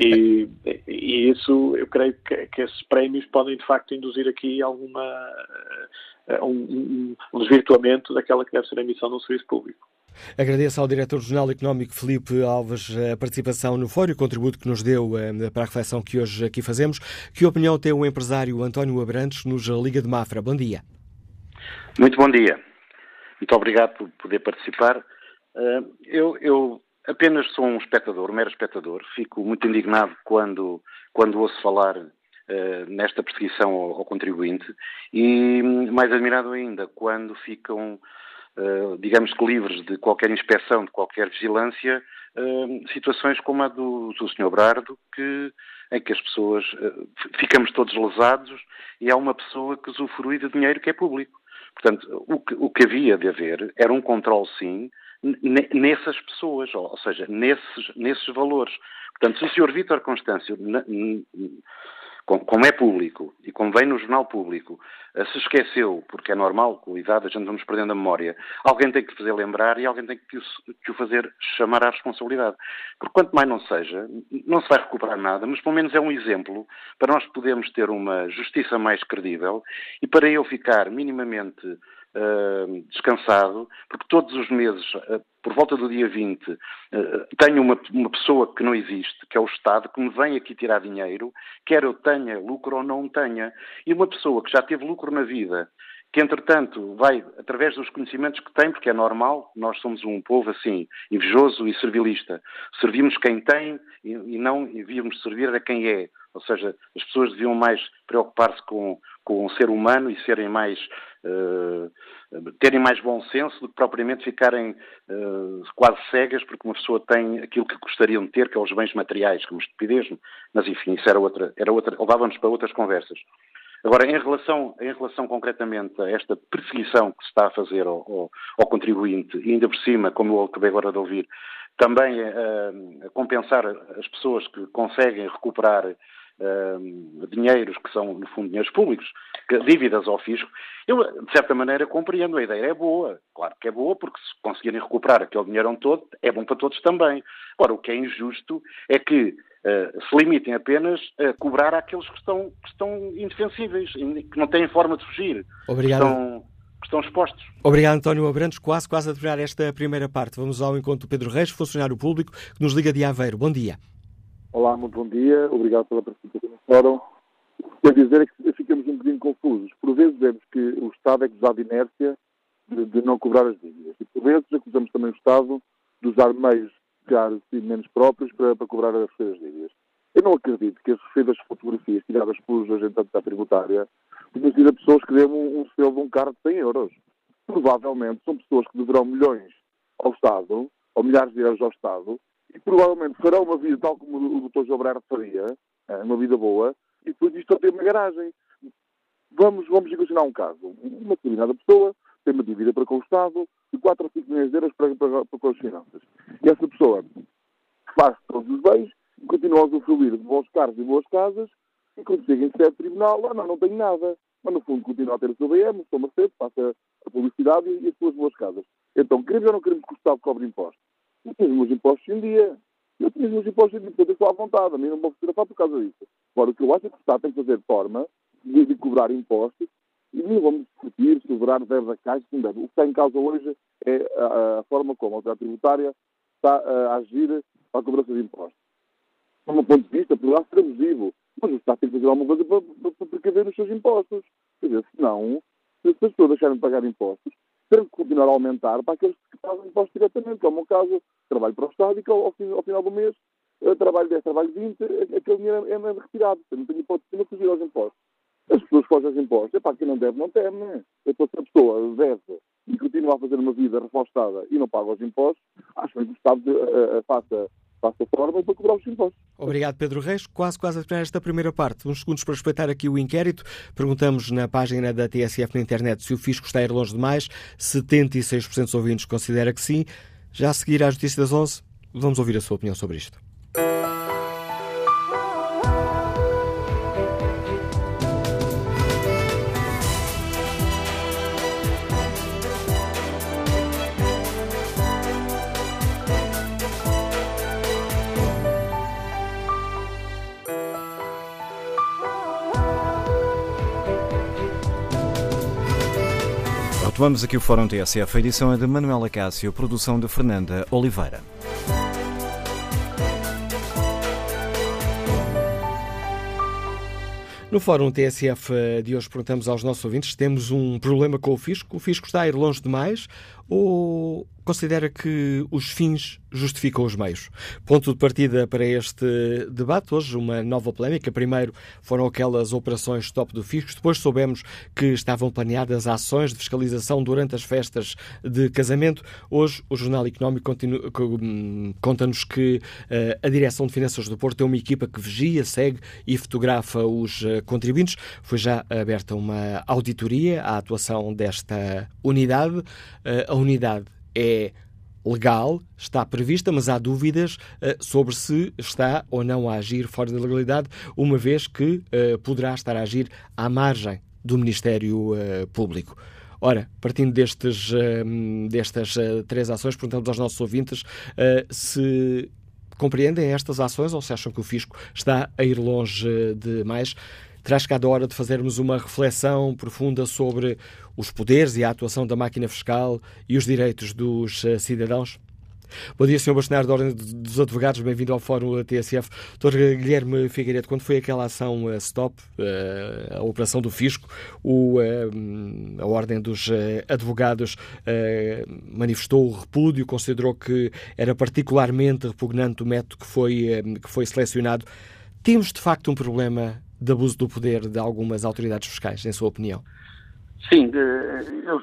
E, e, isso, eu creio que, que, esses prémios podem de facto induzir aqui alguma um, um, um desvirtuamento daquela que deve ser a missão do serviço público. Agradeço ao diretor do Jornal Económico Felipe Alves a participação no fórum, o contributo que nos deu eh, para a reflexão que hoje aqui fazemos. Que opinião tem o empresário António Abrantes nos Liga de Mafra? Bom dia. Muito bom dia. Muito obrigado por poder participar. Eh, eu, eu apenas sou um espectador, um mero espectador. Fico muito indignado quando, quando ouço falar Uh, nesta perseguição ao, contribuinte e mais admirado ainda quando ficam eh, digamos que livres de qualquer inspeção, de qualquer vigilância, uh, situações como a do, do Sr. Brardo, que, em que as pessoas uh, ficamos todos lesados e há uma pessoa que usufrui de dinheiro que é público. Portanto, o que, o que havia de haver era um controle, sim, nessas pessoas, ou seja, nesses, nesses valores. Portanto, se o Sr. Vítor Constâncio como é público e como vem no jornal público, eh, se esqueceu, porque é normal, com a idade a gente vamos perdendo a memória, alguém tem que fazer lembrar e alguém tem que o, fazer chamar à responsabilidade. Porque quanto mais não seja, não se vai recuperar nada, mas pelo menos é um exemplo para nós podermos ter uma justiça mais credível e para eu ficar minimamente uh, descansado, porque todos os meses, uh, por volta do dia 20, uh, tenho uma, uma, pessoa que não existe, que é o Estado, que me vem aqui tirar dinheiro, quer eu tenha lucro ou não tenha. E uma pessoa que já teve lucro na vida, que entretanto vai, através dos conhecimentos que tem, porque é normal, nós somos um povo assim, invejoso e servilista. Servimos quem tem e, e não devíamos servir a quem é. Ou seja, as pessoas deviam mais preocupar-se com, com o ser humano e serem mais uh, terem mais bom senso do que propriamente ficarem uh, quase cegas porque uma pessoa tem aquilo que gostariam de ter, que é os bens materiais, como estupidez, mas enfim, isso era outra, era outra levava-nos para outras conversas. Agora, em relação, em relação concretamente a esta perseguição que se está a fazer ao, ao, ao contribuinte, e ainda por cima, como eu acabei agora de ouvir, também a, a compensar as pessoas que conseguem recuperar uh, dinheiros que são, no fundo, dinheiros públicos, dívidas ao fisco, eu, de certa maneira, compreendo. A ideia é boa. Claro que é boa, porque se conseguirem recuperar aquele dinheiro todo, é bom para todos também. Agora, o que é injusto é que uh, se limitem apenas a cobrar àqueles que estão, que estão indefensíveis, que não têm forma de fugir. Obrigado. Que estão, que estão expostos. Obrigado, António Abrantes. Quase, quase a terminar esta primeira parte. Vamos ao encontro do Pedro Reis, funcionário público, que nos liga de Aveiro. Bom dia. Olá, muito bom dia. Obrigado pela participação no fórum. Quer dizer é que ficamos um bocadinho confusos. Por vezes vemos que o Estado é que nos dá inércia de, de, não cobrar as dívidas. E por vezes acusamos também o Estado de usar meios caros e menos próprios para, para cobrar as suas dívidas. Eu não acredito que as referidas fotografias tiradas pelos agentes da tributária tenham sido a pessoas que deram um, um selo de um carro de 100 euros. Provavelmente são pessoas que deverão milhões ao Estado, ou milhares de euros ao Estado, e provavelmente farão uma vida tal como o Dr. João faria, eh, uma vida boa, e depois isto a ter uma garagem. Vamos, vamos equacionar um caso. Uma determinada pessoa tem uma dívida para com o Estado de 4 ou 5 milhões de euros para, para, para com as finanças. E essa pessoa faz todos os bens, continua a usufruir de bons carros e boas casas, e quando chega em sede tribunal, ah, não, não tenho nada. Mas no fundo continua a ter o seu BM, o seu Mercedes, passa a publicidade e as suas boas casas. Então, queremos ou não queremos que o Estado cobre impostos? Eu os meus impostos em dia. Eu os meus impostos em dia, portanto estou à vontade. A mim não vou fotografar por causa disso. Agora, o que eu acho é que o Estado tem que fazer forma de, de cobrar impostos e não vamos discutir se cobrar deve da caixa, não deve. O que está em causa hoje é a, a forma como a autoridade tributária está a agir para a cobrança de impostos. Do meu ponto de vista, poderá ser abusivo, mas o Estado tem que fazer alguma coisa para, para, para precaver os seus impostos. Quer dizer, senão, se as pessoas deixarem de pagar impostos, terão que continuar a aumentar para aqueles que pagam impostos diretamente, que é o caso, trabalho para o Estado e que ao, ao final do mês trabalho 10, trabalho 20, aquele dinheiro é, é retirado. Não tenho hipótese de fugir aos impostos. As pessoas fogem aos impostos. É para quem não deve, não teme. Né? Então, se a pessoa deve e continua a fazer uma vida reforçada e não paga os impostos, acho que o Estado uh, faça forma para cobrar os impostos. Obrigado, Pedro Reis. Quase, quase a terminar esta primeira parte. Uns segundos para respeitar aqui o inquérito. Perguntamos na página da TSF na internet se o fisco está a ir longe demais. 76% dos ouvintes considera que sim. Já a seguir às notícias das 11, vamos ouvir a sua opinião sobre isto. Retomamos aqui o Fórum TSF. A edição é de Manuela Cássio, produção de Fernanda Oliveira. No Fórum TSF de hoje perguntamos aos nossos ouvintes se temos um problema com o fisco. O fisco está a ir longe demais ou considera que os fins justificam os meios? Ponto de partida para este debate. Hoje, uma nova polémica. Primeiro foram aquelas operações top do fisco. Depois soubemos que estavam planeadas ações de fiscalização durante as festas de casamento. Hoje, o Jornal Económico hum, conta-nos que uh, a Direção de Finanças do Porto tem uma equipa que vigia, segue e fotografa os uh, contribuintes. Foi já aberta uma auditoria à atuação desta unidade. Uh, a unidade é legal, está prevista, mas há dúvidas uh, sobre se está ou não a agir fora da legalidade, uma vez que uh, poderá estar a agir à margem do Ministério uh, Público. Ora, partindo destes, destas três ações, perguntamos aos nossos ouvintes se compreendem estas ações ou se acham que o fisco está a ir longe demais. Terá chegado a hora de fazermos uma reflexão profunda sobre os poderes e a atuação da máquina fiscal e os direitos dos uh, cidadãos? Bom dia, Sr. Bastonário da Ordem dos Advogados, bem-vindo ao Fórum da TSF. Dr. Guilherme Figueiredo, quando foi aquela ação uh, STOP, uh, a operação do Fisco, o, a Ordem dos Advogados manifestou o repúdio, considerou que era particularmente repugnante o método que foi, que foi selecionado. Temos, de facto, um problema de abuso do poder de algumas autoridades fiscais, em sua opinião? Sim, eu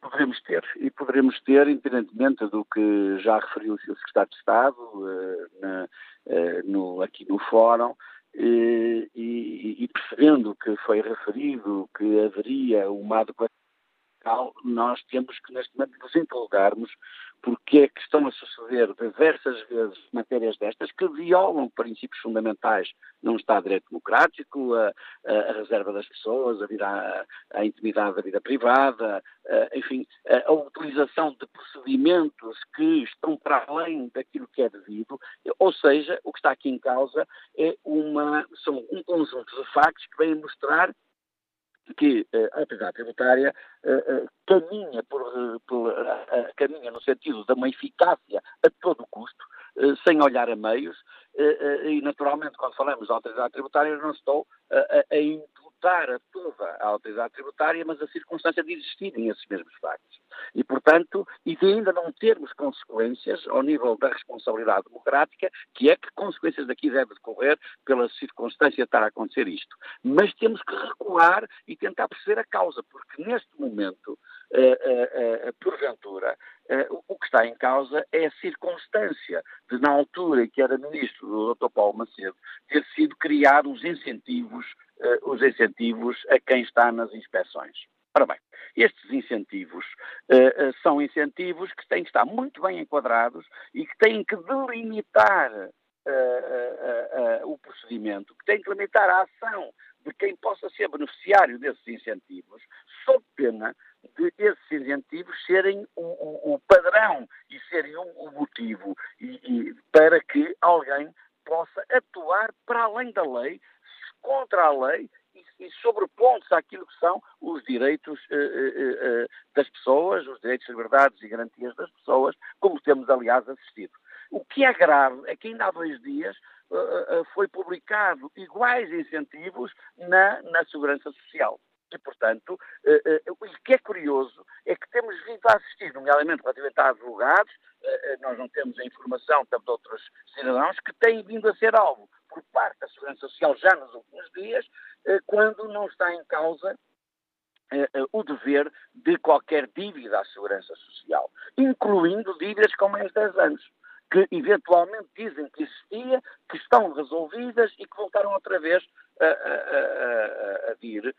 poderemos ter. E poderemos ter, independentemente do que já referiu o. Secretário de Estado uh, na, uh, no, aqui no Fórum, e, e, e, percebendo que foi referido que haveria uma adequação nós temos que, neste momento, nos interrogarmos porque é que estão a suceder diversas vezes matérias destas que violam princípios fundamentais num Estado de Direito Democrático, a, a, a reserva das pessoas, a, vida, a, a intimidade da vida privada, enfim, a, utilização de procedimentos que estão para além daquilo que é devido, ou seja, o que está aqui em causa é uma, são um conjunto de factos que vêm mostrar que uh, a autoridade tributária uh, uh, caminha, por, por caminha no sentido de uma eficácia a todo custo, sem olhar a meios, e naturalmente quando falamos da autoridade tributária não estou a, a imputar a toda a autoridade tributária, mas a circunstância de existirem esses mesmos factos. E, portanto, e de ainda não termos consequências ao nível da responsabilidade democrática, que é que consequências daqui deve decorrer pela circunstância de estar a acontecer isto. Mas temos que recuar e tentar perceber a causa, porque neste momento, eh, eh, eh, porventura, o que está em causa é a circunstância de, na altura em que era ministro do Dr. Paulo Macedo, ter sido criados os incentivos, os incentivos a quem está nas inspeções. Ora bem, estes incentivos uh, uh, são incentivos que têm que estar muito bem enquadrados e que têm que delimitar uh, o procedimento, que têm que limitar a ação de quem possa ser beneficiário desses incentivos, sob pena de esses incentivos serem o, o, o padrão e serem o, motivo e, e, para que alguém possa atuar para além da lei, contra a lei e sobrepondo-se àquilo que são os direitos uh, uh, uh, das pessoas, os direitos, liberdades e garantias das pessoas, como temos, aliás, assistido. O que é grave é que ainda há dois dias foi publicado iguais incentivos na, na segurança social. E, portanto, o que é curioso é que temos vindo a assistir, nomeadamente relativamente a advogados, nós não temos a informação, tanto de outros cidadãos, que têm vindo a ser alvo por parte da Segurança Social já nos últimos dias, eh, quando não está em causa eh, eh, o dever de qualquer dívida à Segurança Social, incluindo dívidas com mais de 10 anos, que eventualmente dizem que existia, que estão resolvidas e que voltaram outra vez a, a, a, a vir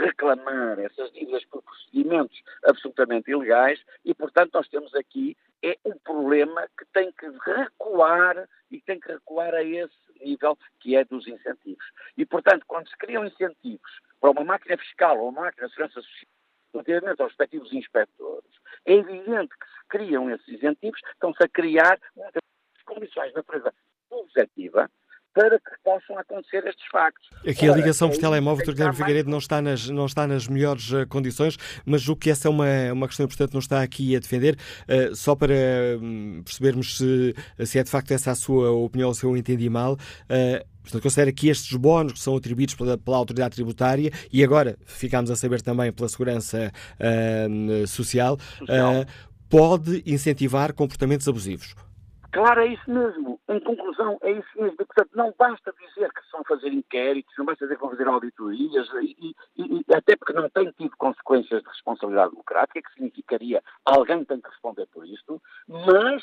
reclamar essas dívidas por procedimentos absolutamente ilegais e, portanto, nós temos aqui é um problema que tem que recuar e tem que recuar a esse nível que é dos incentivos. E, portanto, quando se criam incentivos para uma máquina fiscal ou uma máquina de segurança social, relativamente aos respectivos inspectores, é evidente que se criam esses incentivos, estão-se a criar muitas condições de natureza subjetiva para que possam acontecer estes factos. Aqui a ligação por telemóvel, Dr. Guilherme Figueiredo, não está, nas, não está nas melhores uh, condições, mas o que essa é uma, uma questão importante, não está aqui a defender, uh, só para um, percebermos se, se é de facto essa a sua opinião ou se eu entendi mal. Uh, Portanto, considera que estes bónus que são atribuídos pela, pela, autoridade tributária e agora ficámos a saber também pela segurança uh, social, uh, pode incentivar comportamentos abusivos. Claro, é isso mesmo. Em conclusão, é isso mesmo. E, portanto, não basta dizer que vão fazer inquéritos, não basta dizer que vão fazer auditorias, e, e, e, até porque não tem tido consequências de responsabilidade democrática, que significaria alguém tem que responder por isto, mas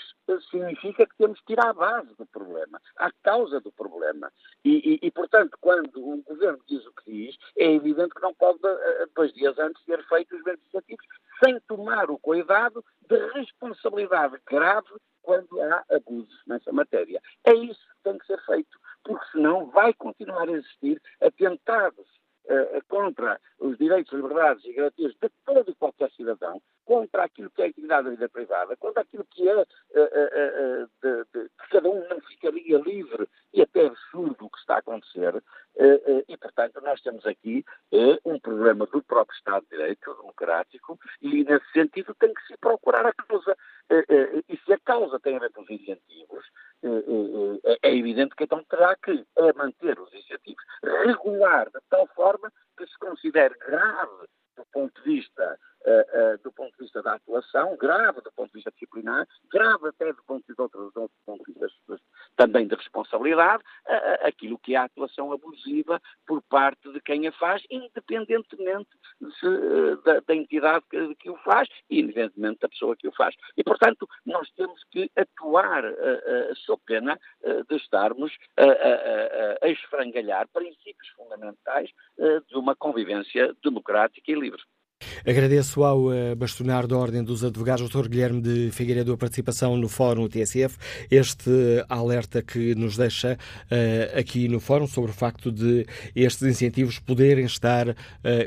significa que temos que ir à base do problema, à causa do problema. E, portanto, quando o governo diz o que diz, é evidente que não pode, eh, dois dias antes, ter feito os mesmos incentivos, sem tomar o cuidado de responsabilidade grave quando há abusos nessa matéria. É isso que tem que ser feito, porque senão vai continuar a existir atentados uh, contra os direitos, liberdades e garantias de todo e qualquer cidadão, contra aquilo que é a integridade da vida privada, contra aquilo que é uh, uh, de, de, que cada um não ficaria livre e até absurdo o que está a acontecer. e, portanto, nós temos aqui um problema do próprio Estado de Direito democrático e, nesse sentido, tem que se procurar a causa. e se a causa tem a ver com os incentivos, é evidente que então terá que manter os incentivos, regular de tal forma que se considere grave do ponto de vista uh, do ponto de vista da atuação, grave do ponto de vista disciplinar, grave até do ponto de, outro, do ponto de vista também de responsabilidade aquilo que é a atuação abusiva por parte de quem a faz, independentemente se, da, da, entidade que, que, o faz e independentemente da pessoa que o faz. E, portanto, nós temos que atuar uh, sob pena de estarmos a esfrangalhar princípios fundamentais de uma convivência democrática e livre. Agradeço ao eh, bastonar da Ordem dos Advogados, Dr. Guilherme de Figueiredo, a participação no Fórum TSF, este alerta que nos deixa uh, aqui no Fórum sobre o facto de estes incentivos poderem estar, uh,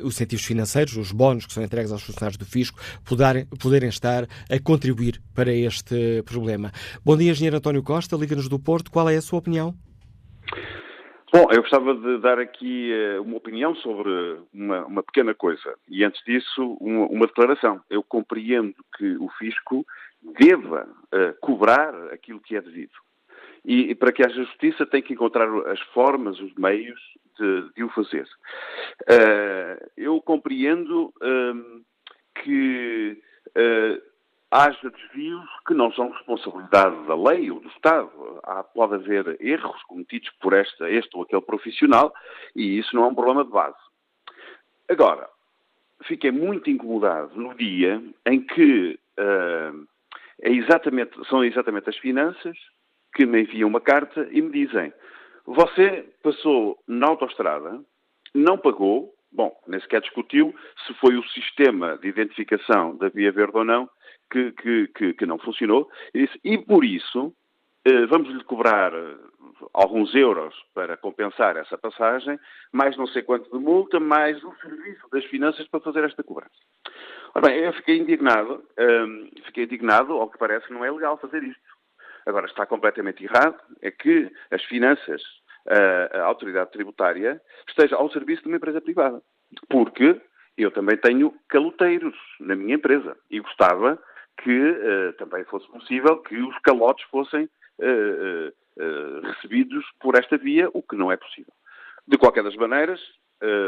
os incentivos financeiros, os bónus que são entregues aos funcionários do Fisco, poderem, poderem estar a contribuir para este problema. Bom dia, Engenheiro António Costa, Liga-nos do Porto, qual é a sua opinião? Bom, eu gostava de dar aqui uh, uma opinião sobre uma, uma, pequena coisa. E antes disso, uma, uma, declaração. Eu compreendo que o fisco deva uh, cobrar aquilo que é devido. E, e, para que haja justiça tem que encontrar as formas, os meios de, de o fazer. Uh, eu compreendo que haja desvios que não são responsabilidade da lei ou do Estado. Há, pode haver erros cometidos por esta, este ou aquele profissional e isso não é um problema de base. Agora, fiquei muito incomodado no dia em que uh, é exatamente, são exatamente as finanças que me enviam uma carta e me dizem você passou na autoestrada, não pagou, bom, nem sequer discutiu se foi o sistema de identificação da Via Verde ou não, que, que, que, que não funcionou, e, disse, e por isso eh, vamos-lhe cobrar eh, alguns euros para compensar essa passagem, mais não sei quanto de multa, mais o serviço das finanças para fazer esta cobrança. Ora bem, eu fiquei indignado, um, fiquei indignado, ao que parece não é legal fazer isto. Agora, está completamente errado, é que as finanças, a, a autoridade tributária, esteja ao serviço de uma empresa privada. Porque eu também tenho caloteiros na minha empresa e gostava que uh, também fosse possível que os calotes fossem uh, uh, recebidos por esta via, o que não é possível. De qualquer das maneiras,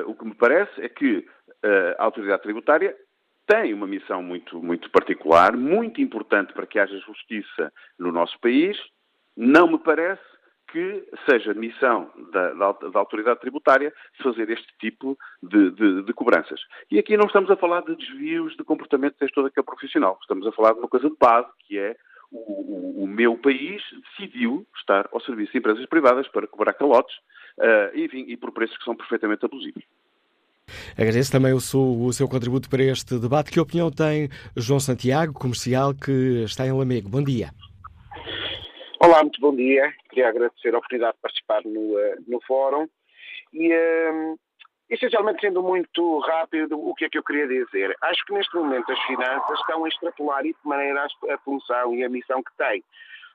o que me parece é que a autoridade tributária tem uma missão muito, muito particular, muito importante para que haja justiça no nosso país. Não me parece que seja missão da, da, da, autoridade tributária fazer este tipo de, de, de, cobranças. E aqui não estamos a falar de desvios de comportamento deste todo aquele profissional. Estamos a falar de uma coisa de base, que é o, o, o meu país decidiu estar ao serviço de empresas privadas para cobrar calotes, uh, enfim, e por preços que são perfeitamente abusivos. Agradeço também o seu, o seu, contributo para este debate. Que opinião tem João Santiago, comercial, que está em Lamego? Bom dia. Olá, muito bom dia. Queria agradecer a oportunidade de participar no, uh, no fórum e, uh, essencialmente, sendo muito rápido, o que é que eu queria dizer? Acho que neste momento as finanças estão a extrapolar isso de maneira a função e a missão que têm.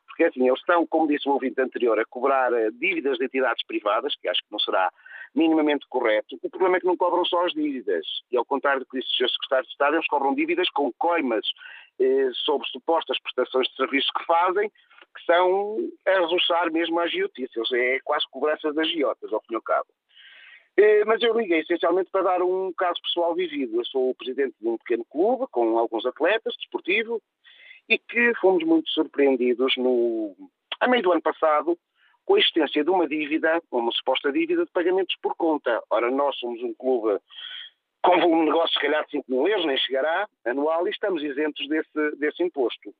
Porque, assim, eles estão, como disse o ouvinte anterior, a cobrar uh, dívidas de entidades privadas, que acho que não será minimamente correto. O problema é que não cobram só as dívidas. E, ao contrário do que disse o Sr. Secretário de Estado, eles cobram dívidas com coimas eh, sobre supostas prestações de serviços que fazem, que são a resultar mesmo às giotices, é quase cobrança das giotas, ao fim e ao cabo. Eh, mas eu liguei essencialmente para dar um caso pessoal vivido. Eu sou o presidente de um pequeno clube com alguns atletas, desportivo, e que fomos muito surpreendidos no, a meio do ano passado com a existência de uma dívida, uma suposta dívida de pagamentos por conta. Ora, nós somos um clube com de negócio, se calhar, de 5 mil euros, nem chegará, anual, e estamos isentos desse, desse imposto.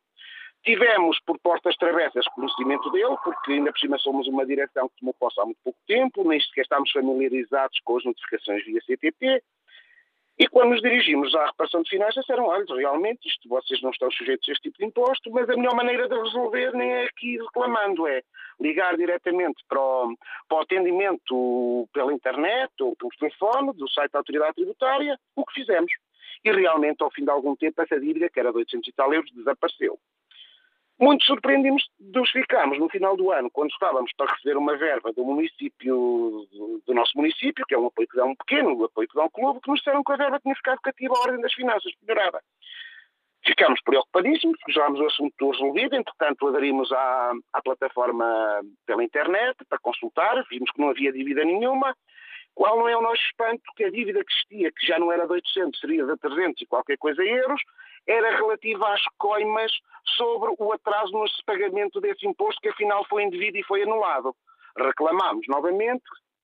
Tivemos por portas travessas conhecimento dele, porque ainda por cima somos uma direção que tomou posse há muito pouco tempo, nem sequer estamos familiarizados com as notificações via CTP. E quando nos dirigimos à reparação de finanças, disseram: olha, realmente, isto vocês não estão sujeitos a este tipo de imposto, mas a melhor maneira de resolver nem é aqui reclamando, é ligar diretamente para o, para o atendimento pela internet ou pelo telefone do site da Autoridade Tributária, o que fizemos. E realmente, ao fim de algum tempo, essa dívida, que era de 800 e tal euros, desapareceu. Muito surpreendimos nos ficamos no final do ano, quando estávamos para receber uma verba do município, do, nosso município, que é um apoio que dá um pequeno, um apoio que dá um clube, que nos disseram que a verba tinha ficado cativa à ordem das finanças, melhorava. Ficámos preocupadíssimos, jogámos o assunto resolvido, entretanto aderimos à, à plataforma pela internet para consultar, vimos que não havia dívida nenhuma. Qual não é o nosso espanto que a dívida que existia, que já não era de 800, seria de 300 e qualquer coisa euros, era relativa às coimas sobre o atraso no pagamento desse imposto, que afinal foi indevido e foi anulado. Reclamámos novamente,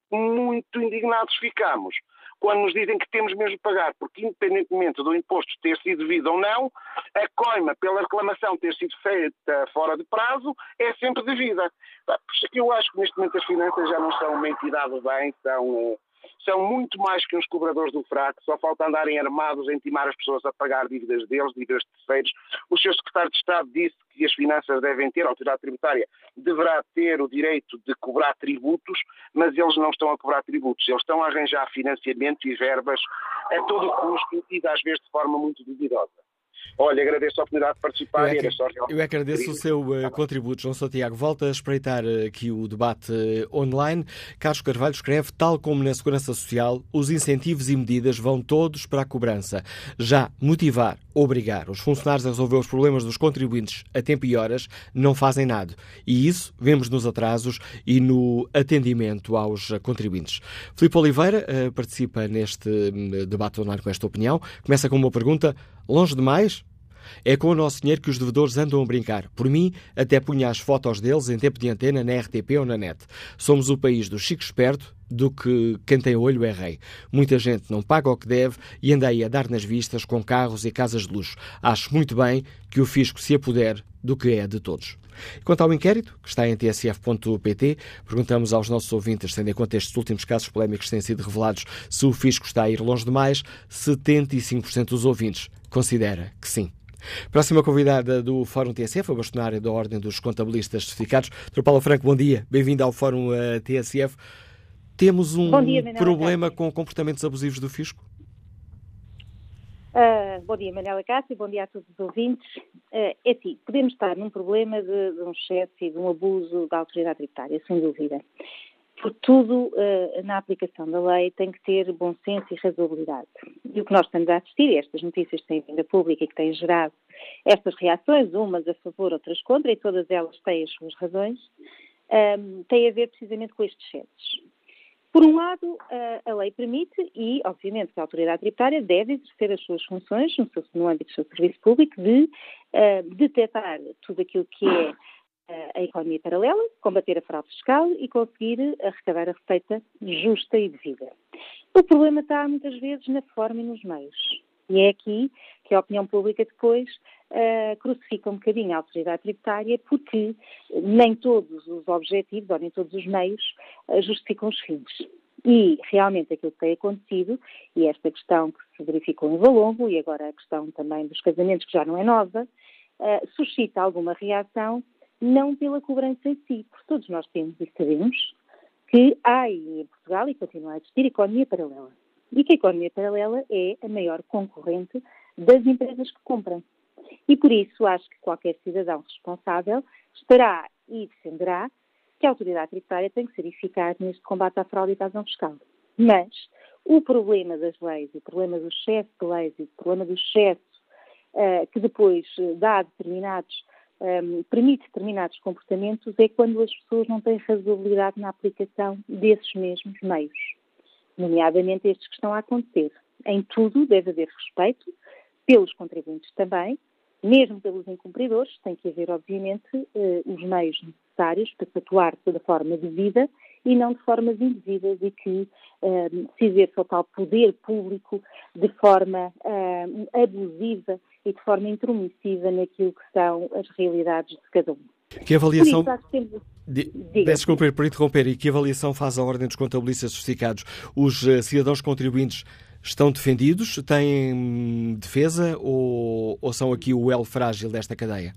muito indignados ficamos quando nos dizem que temos mesmo de pagar, porque independentemente do imposto ter sido devido ou não, a coima pela reclamação ter sido feita fora de prazo é sempre devida. Por isso é que eu acho que neste momento as finanças já não são uma entidade bem, são são muito mais que uns cobradores do fraco, só falta andarem armados a intimar as pessoas a pagar dívidas deles, dívidas de terceiros. O seu secretário de Estado disse que as finanças devem ter, a autoridade tributária deverá ter o direito de cobrar tributos, mas eles não estão a cobrar tributos, eles estão a arranjar financiamento e verbas a todo custo e às vezes de forma muito duvidosa. Olha, agradeço a oportunidade de participar eu é que, só Eu é que agradeço o seu uh, contributo, João Santiago. Volta a espreitar uh, aqui o debate uh, online. Carlos Carvalho escreve, tal como na Segurança Social, os incentivos e medidas vão todos para a cobrança. Já motivar, obrigar os funcionários a resolver os problemas dos contribuintes a tempo e horas não fazem nada. E isso vemos nos atrasos e no atendimento aos contribuintes. Filipe Oliveira participa neste hum, debate online com esta opinião. Começa com uma pergunta. Longe demais? É com o nosso dinheiro que os devedores andam a brincar. Por mim, até punha as fotos deles em tempo de antena na RTP ou na net. Somos o país do chico esperto, do que quem tem olho é rei. Muita gente não paga o que deve e anda aí a dar nas vistas com carros e casas de luxo. Acho muito bem que o fisco se apodere do que é de todos. Quanto ao inquérito, que está em tsf.pt, perguntamos aos nossos ouvintes, tendo em conta estes últimos casos polémicos que têm sido revelados, se o fisco está a ir longe demais. 75% dos ouvintes considera que sim. Próxima convidada do Fórum TSF, a bastonária da Ordem dos Contabilistas Certificados. Dr. Paulo Franco, bom dia. Bem-vindo ao Fórum uh, TSF. Temos um dia, problema com comportamentos abusivos do fisco? Uh, bom dia, Manela Cássio, bom dia a todos os ouvintes. Uh, é assim, podemos estar num problema de, de um excesso e de um abuso da autoridade tributária, sem dúvida. Por tudo, uh, na aplicação da lei tem que ter bom senso e razoabilidade. E o que nós estamos a assistir, estas notícias que têm vindo a pública e que têm gerado estas reações, umas a favor, outras contra, e todas elas têm as suas razões, um, tem a ver precisamente com estes excessos. Por um lado, a lei permite e, obviamente, que a autoridade tributária deve exercer as suas funções no, seu, no âmbito do seu serviço público de uh, detectar tudo aquilo que é a economia paralela, combater a fraude fiscal e conseguir arrecadar a receita justa e devida. O problema está, muitas vezes, na forma e nos meios. E é aqui que a opinião pública depois uh, crucifica um bocadinho a autoridade tributária porque nem todos os objetivos ou nem todos os meios uh, justificam os fins. E realmente aquilo que tem acontecido, e esta questão que se verificou em Valongo, e agora a questão também dos casamentos, que já não é nova, uh, suscita alguma reação, não pela cobrança em si, porque todos nós temos e sabemos que há em Portugal e continua a existir economia paralela e que a economia paralela é a maior concorrente das empresas que compram. E por isso acho que qualquer cidadão responsável estará e defenderá que a autoridade tributária tem que ser eficaz neste combate à fraude e evasão fiscal. Mas o problema das leis, o problema do excesso de leis e o problema do excesso uh, que depois dá determinados, um, ehm, permite determinados comportamentos é quando as pessoas não têm razoabilidade na aplicação desses mesmos meios nomeadamente estes que estão a acontecer. Em tudo deve haver respeito, pelos contribuintes também, mesmo pelos incumpridores, tem que haver, obviamente, eh, os meios necessários para se atuar de forma devida e não de formas indevidas e que eh, se exerça o tal poder público de forma eh, abusiva e de forma intromissiva naquilo que são as realidades de cada um. Que avaliação. De, desculpa por interromper. E que avaliação faz a Ordem dos Contabilistas Certificados? Os uh, cidadãos contribuintes estão defendidos? Têm hum, defesa ou, ou são aqui o elo frágil desta cadeia?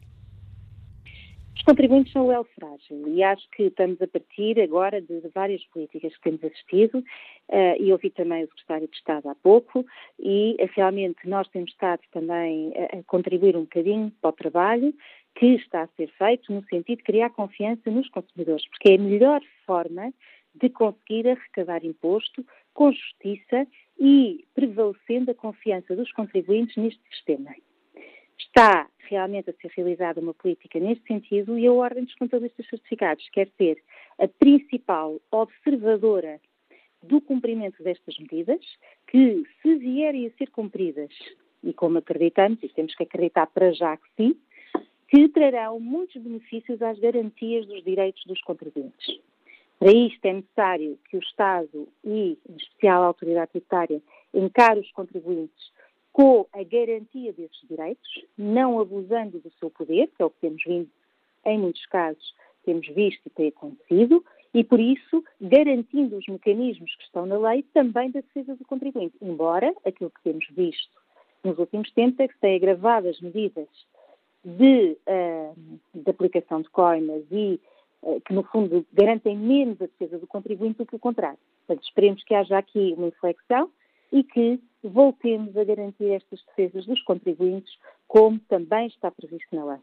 Contribuintes são o elo frágil e acho que estamos a partir agora de, várias políticas que temos assistido uh, e ouvi também o Secretário de Estado há pouco e uh, realmente nós temos estado também a, a contribuir um bocadinho para o trabalho que está a ser feito no sentido de criar confiança nos consumidores, porque é a melhor forma de conseguir arrecadar imposto com justiça e prevalecendo a confiança dos contribuintes neste sistema. Está realmente a ser realizada uma política neste sentido e a Ordem dos Contabilistas Certificados quer ser a principal observadora do cumprimento destas medidas, que se vierem a ser cumpridas, e como acreditamos, e temos que acreditar para já que sim, que trarão muitos benefícios às garantias dos direitos dos contribuintes. Para isto é necessário que o Estado e, em especial, a autoridade tributária encare os contribuintes com a garantia desses direitos, não abusando do seu poder, que é o que temos vindo, em muitos casos, temos visto e tem acontecido, e por isso garantindo os mecanismos que estão na lei também da defesa do contribuinte. Embora aquilo que temos visto nos últimos tempos é que se têm agravado as medidas de, uh, de aplicação de coimas e uh, que, no fundo, garantem menos a defesa do contribuinte do que o contrário. Portanto, esperemos que haja aqui uma inflexão e que voltemos a garantir estas defesas dos contribuintes, como também está previsto na lei.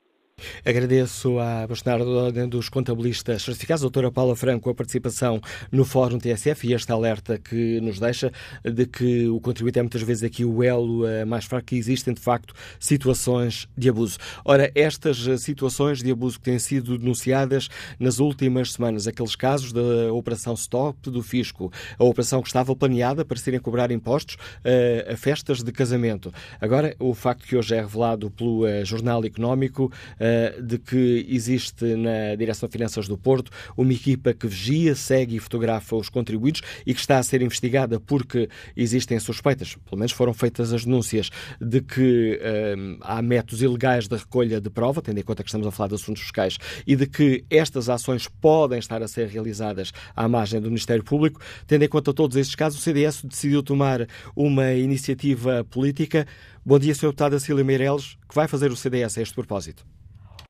Agradeço à bastonária dos contabilistas certificados, doutora Paula Franco, a participação no Fórum TSF e este alerta que nos deixa de que o contribuinte é muitas vezes aqui o elo eh, mais fraco que existem, de facto, situações de abuso. Ora, estas eh, situações de abuso que têm sido denunciadas nas últimas semanas, aqueles casos da Operação Stop do Fisco, a operação que estava planeada para serem cobrar impostos uh, a festas de casamento. Agora, o facto que hoje é revelado pelo Jornal Económico eh, de que existe na Direção de Finanças do Porto uma equipa que vigia, segue e fotografa os contribuintes e que está a ser investigada porque existem suspeitas, pelo menos foram feitas as denúncias, de que eh, há métodos ilegais de recolha de prova, tendo em conta que estamos a falar de assuntos fiscais, e de que estas ações podem estar a ser realizadas à margem do Ministério Público. Tendo em conta todos estes casos, o CDS decidiu tomar uma iniciativa política. Bom dia, Sr. Deputado Cília Meireles. que vai fazer o CDS a este propósito?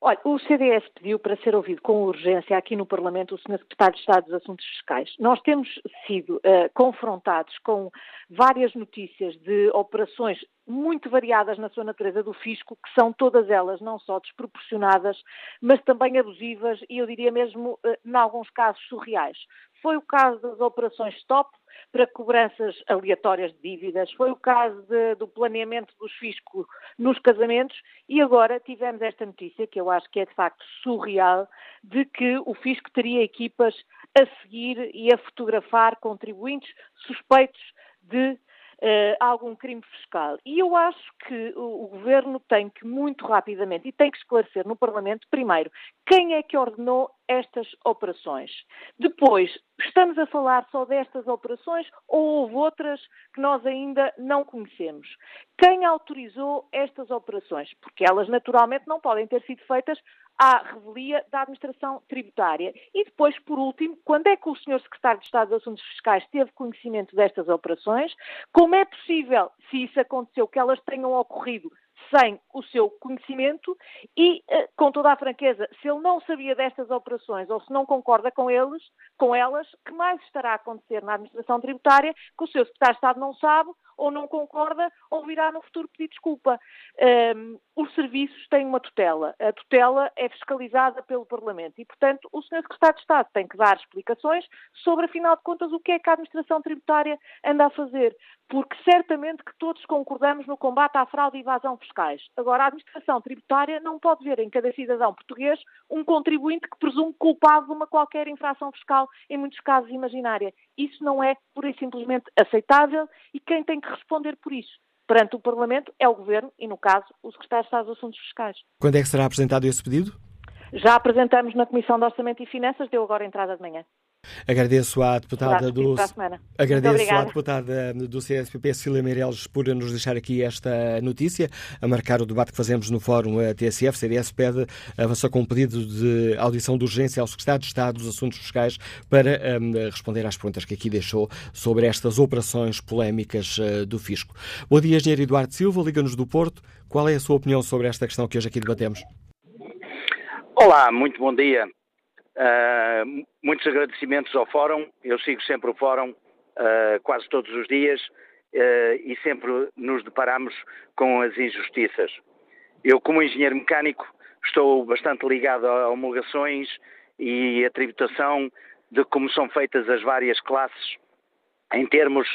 Olha, o CDS pediu para ser ouvido com urgência aqui no Parlamento o Sr. Secretário de Estado dos Assuntos Fiscais. Nós temos sido uh, confrontados com várias notícias de operações muito variadas na sua natureza do fisco, que são todas elas não só desproporcionadas, mas também abusivas e eu diria mesmo, uh, em alguns casos, surreais. Foi o caso das operações STOP, para cobranças aleatórias de dívidas. Foi o caso de, do planeamento dos fiscos nos casamentos e agora tivemos esta notícia, que eu acho que é de facto surreal, de que o fisco teria equipas a seguir e a fotografar contribuintes suspeitos de uh, algum crime fiscal. E eu acho que o, o, Governo tem que, muito rapidamente, e tem que esclarecer no Parlamento, primeiro, quem é que ordenou estas operações. Depois, estamos a falar só destas operações ou houve outras que nós ainda não conhecemos? Quem autorizou estas operações? Porque elas naturalmente não podem ter sido feitas à revelia da administração tributária. E depois, por último, quando é que o Sr. Secretário de Estado dos Assuntos Fiscais teve conhecimento destas operações? Como é possível, se isso aconteceu, que elas tenham ocorrido sem o seu conhecimento e, eh, com toda a franqueza, se ele não sabia destas operações ou se não concorda com eles, com elas, que mais estará a acontecer na administração tributária que o seu secretário de Estado não sabe ou não concorda ou virá no futuro pedir desculpa. Um, os serviços têm uma tutela. A tutela é fiscalizada pelo Parlamento e, portanto, o Sr. Secretário de Estado tem que dar explicações sobre, afinal de contas, o que é que a administração tributária anda a fazer. Porque certamente que todos concordamos no combate à fraude e evasão fiscais. Agora, a administração tributária não pode ver em cada cidadão português um contribuinte que presume culpado de uma qualquer infração fiscal, em muitos casos imaginária. Isso não é, pura e simplesmente, aceitável e quem tem que responder por isso perante o Parlamento é o Governo e, no caso, o Secretário de Estado dos Assuntos Fiscais. Quando é que será apresentado esse pedido? Já apresentamos na Comissão de Orçamento e Finanças, deu agora entrada de manhã. Agradeço à deputada do agradeço à deputada do CSPP Cília Meireles por nos deixar aqui esta notícia, a marcar o debate que fazemos no Fórum TSF. CDS pede avançou com um pedido de audição de urgência ao Secretário de Estado dos Assuntos Fiscais para um, responder às perguntas que aqui deixou sobre estas operações polémicas uh, do fisco. Bom dia, Engenheiro Eduardo Silva, Liga-nos do Porto. Qual é a sua opinião sobre esta questão que hoje aqui debatemos? Olá, muito bom dia. Uh, muitos agradecimentos ao Fórum. Eu sigo sempre o Fórum uh, quase todos os dias uh, e sempre nos deparamos com as injustiças. Eu, como engenheiro mecânico, estou bastante ligado a homologações e a tributação de como são feitas as várias classes em termos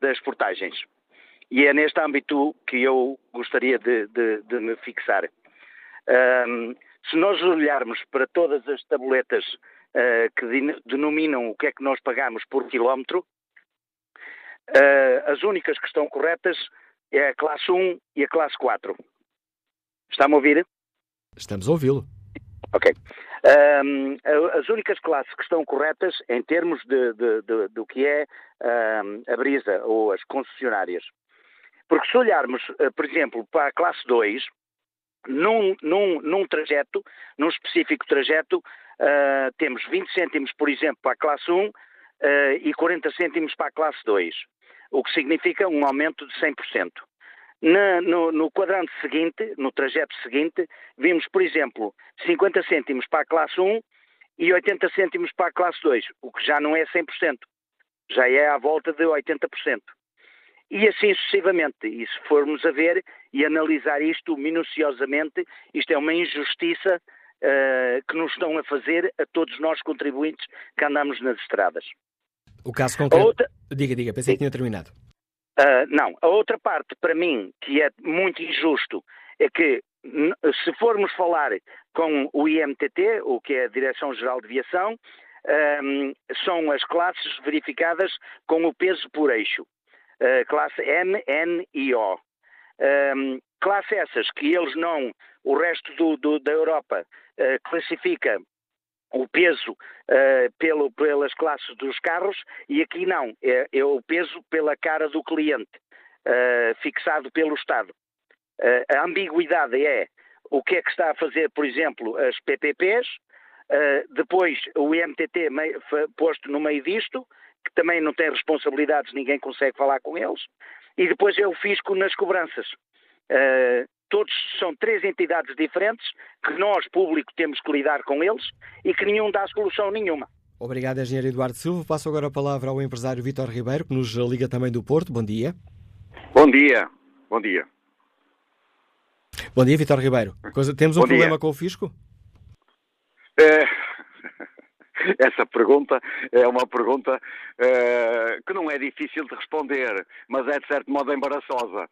das portagens. E é neste âmbito que eu gostaria de, de, de me fixar. Se nós olharmos para todas as tabuletas uh, que denominam o que é que nós pagamos por quilómetro, uh, as únicas que estão corretas é a classe 1 e a classe 4. Está-me a ouvir? Estamos a ouvi-lo. Ok. Um, as únicas classes que estão corretas em termos de, de, de, do que é um, a brisa ou as concessionárias. Porque se olharmos, uh, por exemplo, para a classe 2, num, num, num trajeto, num específico trajeto, uh, temos 20 cêntimos, por exemplo, para a classe 1 uh, e 40 cêntimos para a classe 2, o que significa um aumento de 100%. Na, no, no, quadrante seguinte, no trajeto seguinte, vimos, por exemplo, 50 cêntimos para a classe 1 e 80 cêntimos para a classe 2, o que já não é 100%, já é à volta de 80%. E assim sucessivamente. E se formos a ver e analisar isto minuciosamente, isto é uma injustiça uh, que nos estão a fazer a todos nós contribuintes que andamos nas estradas. O caso concreto. Outra... Diga, diga, pensei que tinha terminado. Uh, não, a outra parte, para mim, que é muito injusto, é que se formos falar com o IMTT, o que é a Direção-Geral de Aviação, um, são as classes verificadas com o peso por eixo. Uh, classe M, N e O. Um, classe essas que eles não, o resto do, do, da Europa uh, classifica o peso uh, pelo, pelas classes dos carros e aqui não, é, é o peso pela cara do cliente, uh, fixado pelo Estado. A ambiguidade é o que é que está a fazer, por exemplo, as PPPs, depois o meio, posto no meio disto, que também não tem responsabilidades, ninguém consegue falar com eles, e depois é o fisco nas cobranças. Uh, todos são três entidades diferentes que nós, público, temos que lidar com eles e que nenhum dá solução nenhuma. Obrigado, engenheiro Eduardo Silva. Passo agora a palavra ao empresário Vítor Ribeiro, que nos liga também do Porto. Bom dia. Bom dia. Bom dia. Bom dia, Vítor Ribeiro. Temos um Bom problema dia. com o fisco? É... Essa pergunta é uma pergunta é... que não é difícil de responder, mas é de certo modo embaraçosa.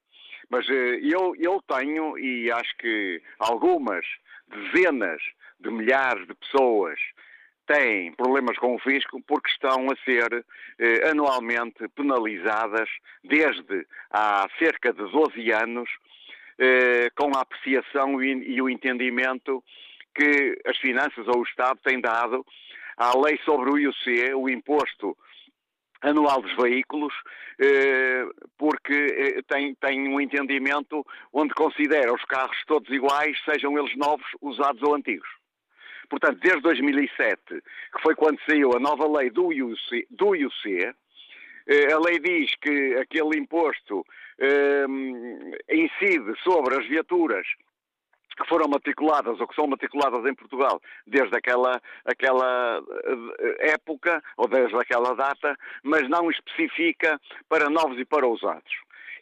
Mas eh, eu, eu tenho, e acho que algumas dezenas de milhares de pessoas têm problemas com o fisco porque estão a ser eh, anualmente penalizadas desde há cerca de 12 anos eh, com a apreciação e, e, o entendimento que as finanças ou o Estado têm dado à lei sobre o IUC, o imposto anual dos veículos, eh, porque eh, tem, tem um entendimento onde considera os carros todos iguais, sejam eles novos, usados ou antigos. Portanto, desde 2007, que foi quando saiu a nova lei do IUC, do IUC eh, a lei diz que aquele imposto incide sobre as viaturas que foram matriculadas ou que são matriculadas em Portugal desde aquela, aquela eh, época ou desde aquela data, mas não especifica para novos e para usados.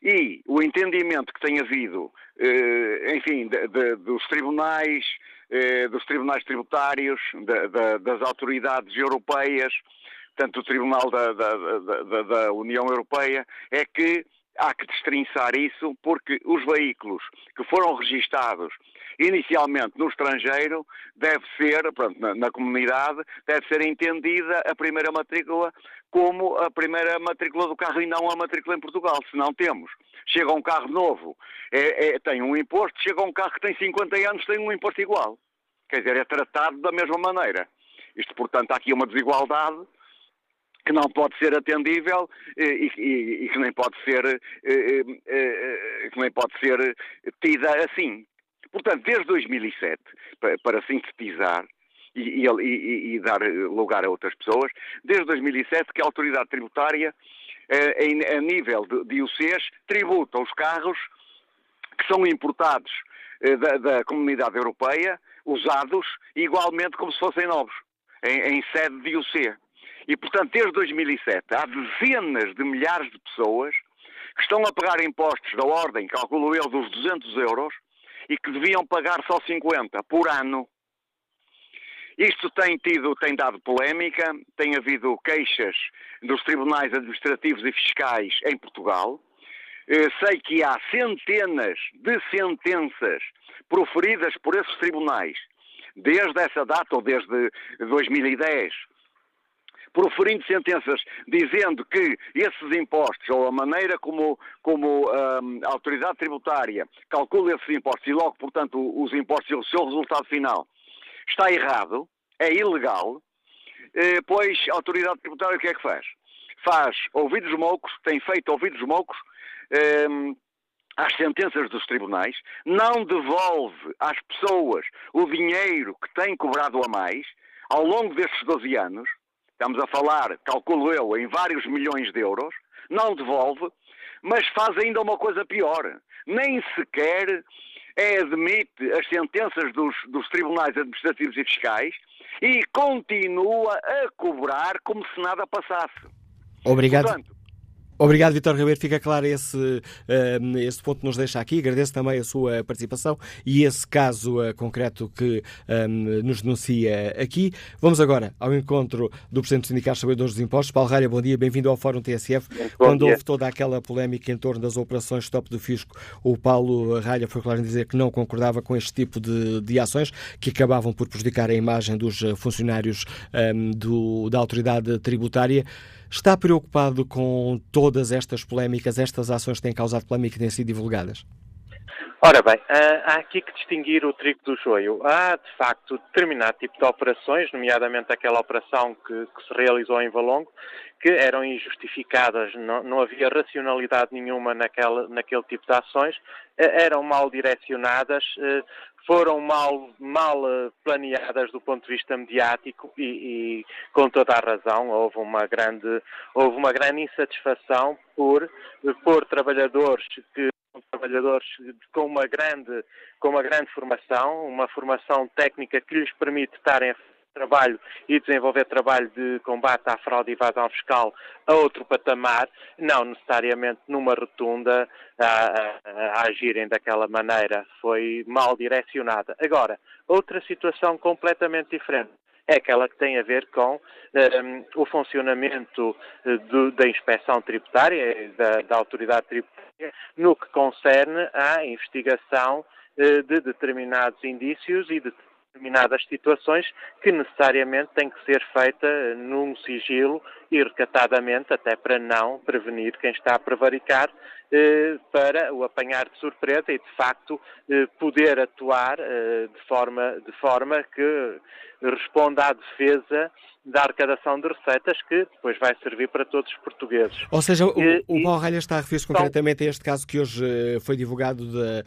E o entendimento que tem havido, eh, enfim, de, de, dos tribunais, eh, dos tribunais tributários, de, das autoridades europeias, tanto do Tribunal da, da, da União Europeia, é que há que destrinçar isso porque os veículos que foram registados inicialmente no estrangeiro, deve ser, pronto, na, na, comunidade, deve ser entendida a primeira matrícula como a primeira matrícula do carro e não a matrícula em Portugal. Se não temos, chega um carro novo, é, é, tem um imposto, chega um carro que tem 50 anos, tem um imposto igual. Quer dizer, é tratado da mesma maneira. Isto, portanto, há aqui uma desigualdade que não pode ser atendível e, e, e que nem pode ser que nem pode ser tida assim. Portanto, desde 2007, para, sintetizar, e, e, e, dar lugar a outras pessoas, desde 2007 que a autoridade tributária, eh, a nível de, de tributa os carros que são importados eh, da, da, comunidade europeia, usados, igualmente como se fossem novos, em, em sede de IUC. E, portanto, desde 2007 há dezenas de milhares de pessoas que estão a pagar impostos da ordem, calculo eu, dos 200 euros, e que deviam pagar só 50 por ano. Isto tem tido, tem dado polémica, tem havido queixas dos tribunais administrativos e fiscais em Portugal. Eh, sei que há centenas de sentenças proferidas por esses tribunais desde essa data ou desde 2010 proferindo sentenças dizendo que esses impostos, ou a maneira como, como um, a autoridade tributária calcula esses impostos e logo, portanto, os impostos e o seu resultado final está errado, é ilegal, eh, pois a autoridade tributária o que é que faz? Faz ouvidos moucos, tem feito ouvidos moucos eh, às sentenças dos tribunais, não devolve às pessoas o dinheiro que têm cobrado a mais ao longo destes 12 anos, estamos a falar, calculo eu, em vários milhões de euros, não devolve, mas faz ainda uma coisa pior. Nem sequer é, admite as sentenças dos, dos tribunais administrativos e fiscais e continua a cobrar como se nada passasse. Obrigado. Portanto, Obrigado, Vitor Ribeiro. Fica claro esse, uh, esse ponto que nos deixa aqui. Agradeço também a sua participação e esse caso uh, concreto que um, nos denuncia aqui. Vamos agora ao encontro do Presidente dos Sindicatos Trabalhadores dos Impostos. Paulo Ralha, bom dia. Bem-vindo ao Fórum TSF. Quando houve toda aquela polémica em torno das operações Stop do Fisco, o Paulo Ralha foi claro em dizer que não concordava com este tipo de, de ações que acabavam por prejudicar a imagem dos funcionários um, do, da autoridade tributária. Está preocupado com todas estas polémicas, estas ações que têm causado polémica e têm sido divulgadas? Ora bem, há aqui que distinguir o trigo do joio. Há, de facto, determinado tipo de operações, nomeadamente aquela operação que, que se realizou em Valongo, que eram injustificadas, não, não havia racionalidade nenhuma naquela, naquele tipo de ações, eram mal direcionadas, eh, foram mal, mal planeadas do ponto de vista mediático e, e, com toda a razão houve uma grande, houve uma grande insatisfação por, por trabalhadores que trabalhadores com uma grande com uma grande formação, uma formação técnica que lhes permite estarem a trabalho e desenvolver trabalho de combate à fraude e evasão fiscal a outro patamar, não necessariamente numa rotunda a, a, a, agirem daquela maneira. Foi mal direcionada. Agora, outra situação completamente diferente é aquela que tem a ver com um, o funcionamento eh, da inspeção tributária, da, da, autoridade tributária, no que concerne à investigação uh, de determinados indícios e de determinadas situações que necessariamente têm que ser feita num sigilo e recatadamente, até para não prevenir quem está a prevaricar, eh, para o apanhar de surpresa e, de facto, eh, poder atuar eh, de, forma, de forma que responda à defesa da arrecadação de receitas que depois vai servir para todos os portugueses. Ou seja, o, o Paulo Ralha está a referir-se concretamente a este caso que hoje foi divulgado de,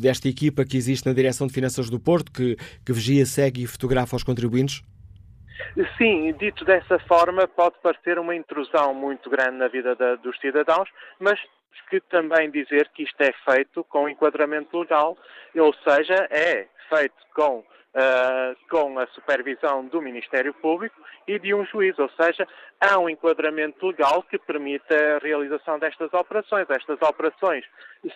desta equipa que existe na Direção de Finanças do Porto, que, que vigia, segue e fotografa os contribuintes? Sim, dito dessa forma, pode parecer uma intrusão muito grande na vida da, dos cidadãos, mas que também dizer que isto é feito com enquadramento legal, ou seja, é feito com Uh, com a supervisão do Ministério Público e de um juiz, ou seja, há um enquadramento legal que permite a realização destas operações. Estas operações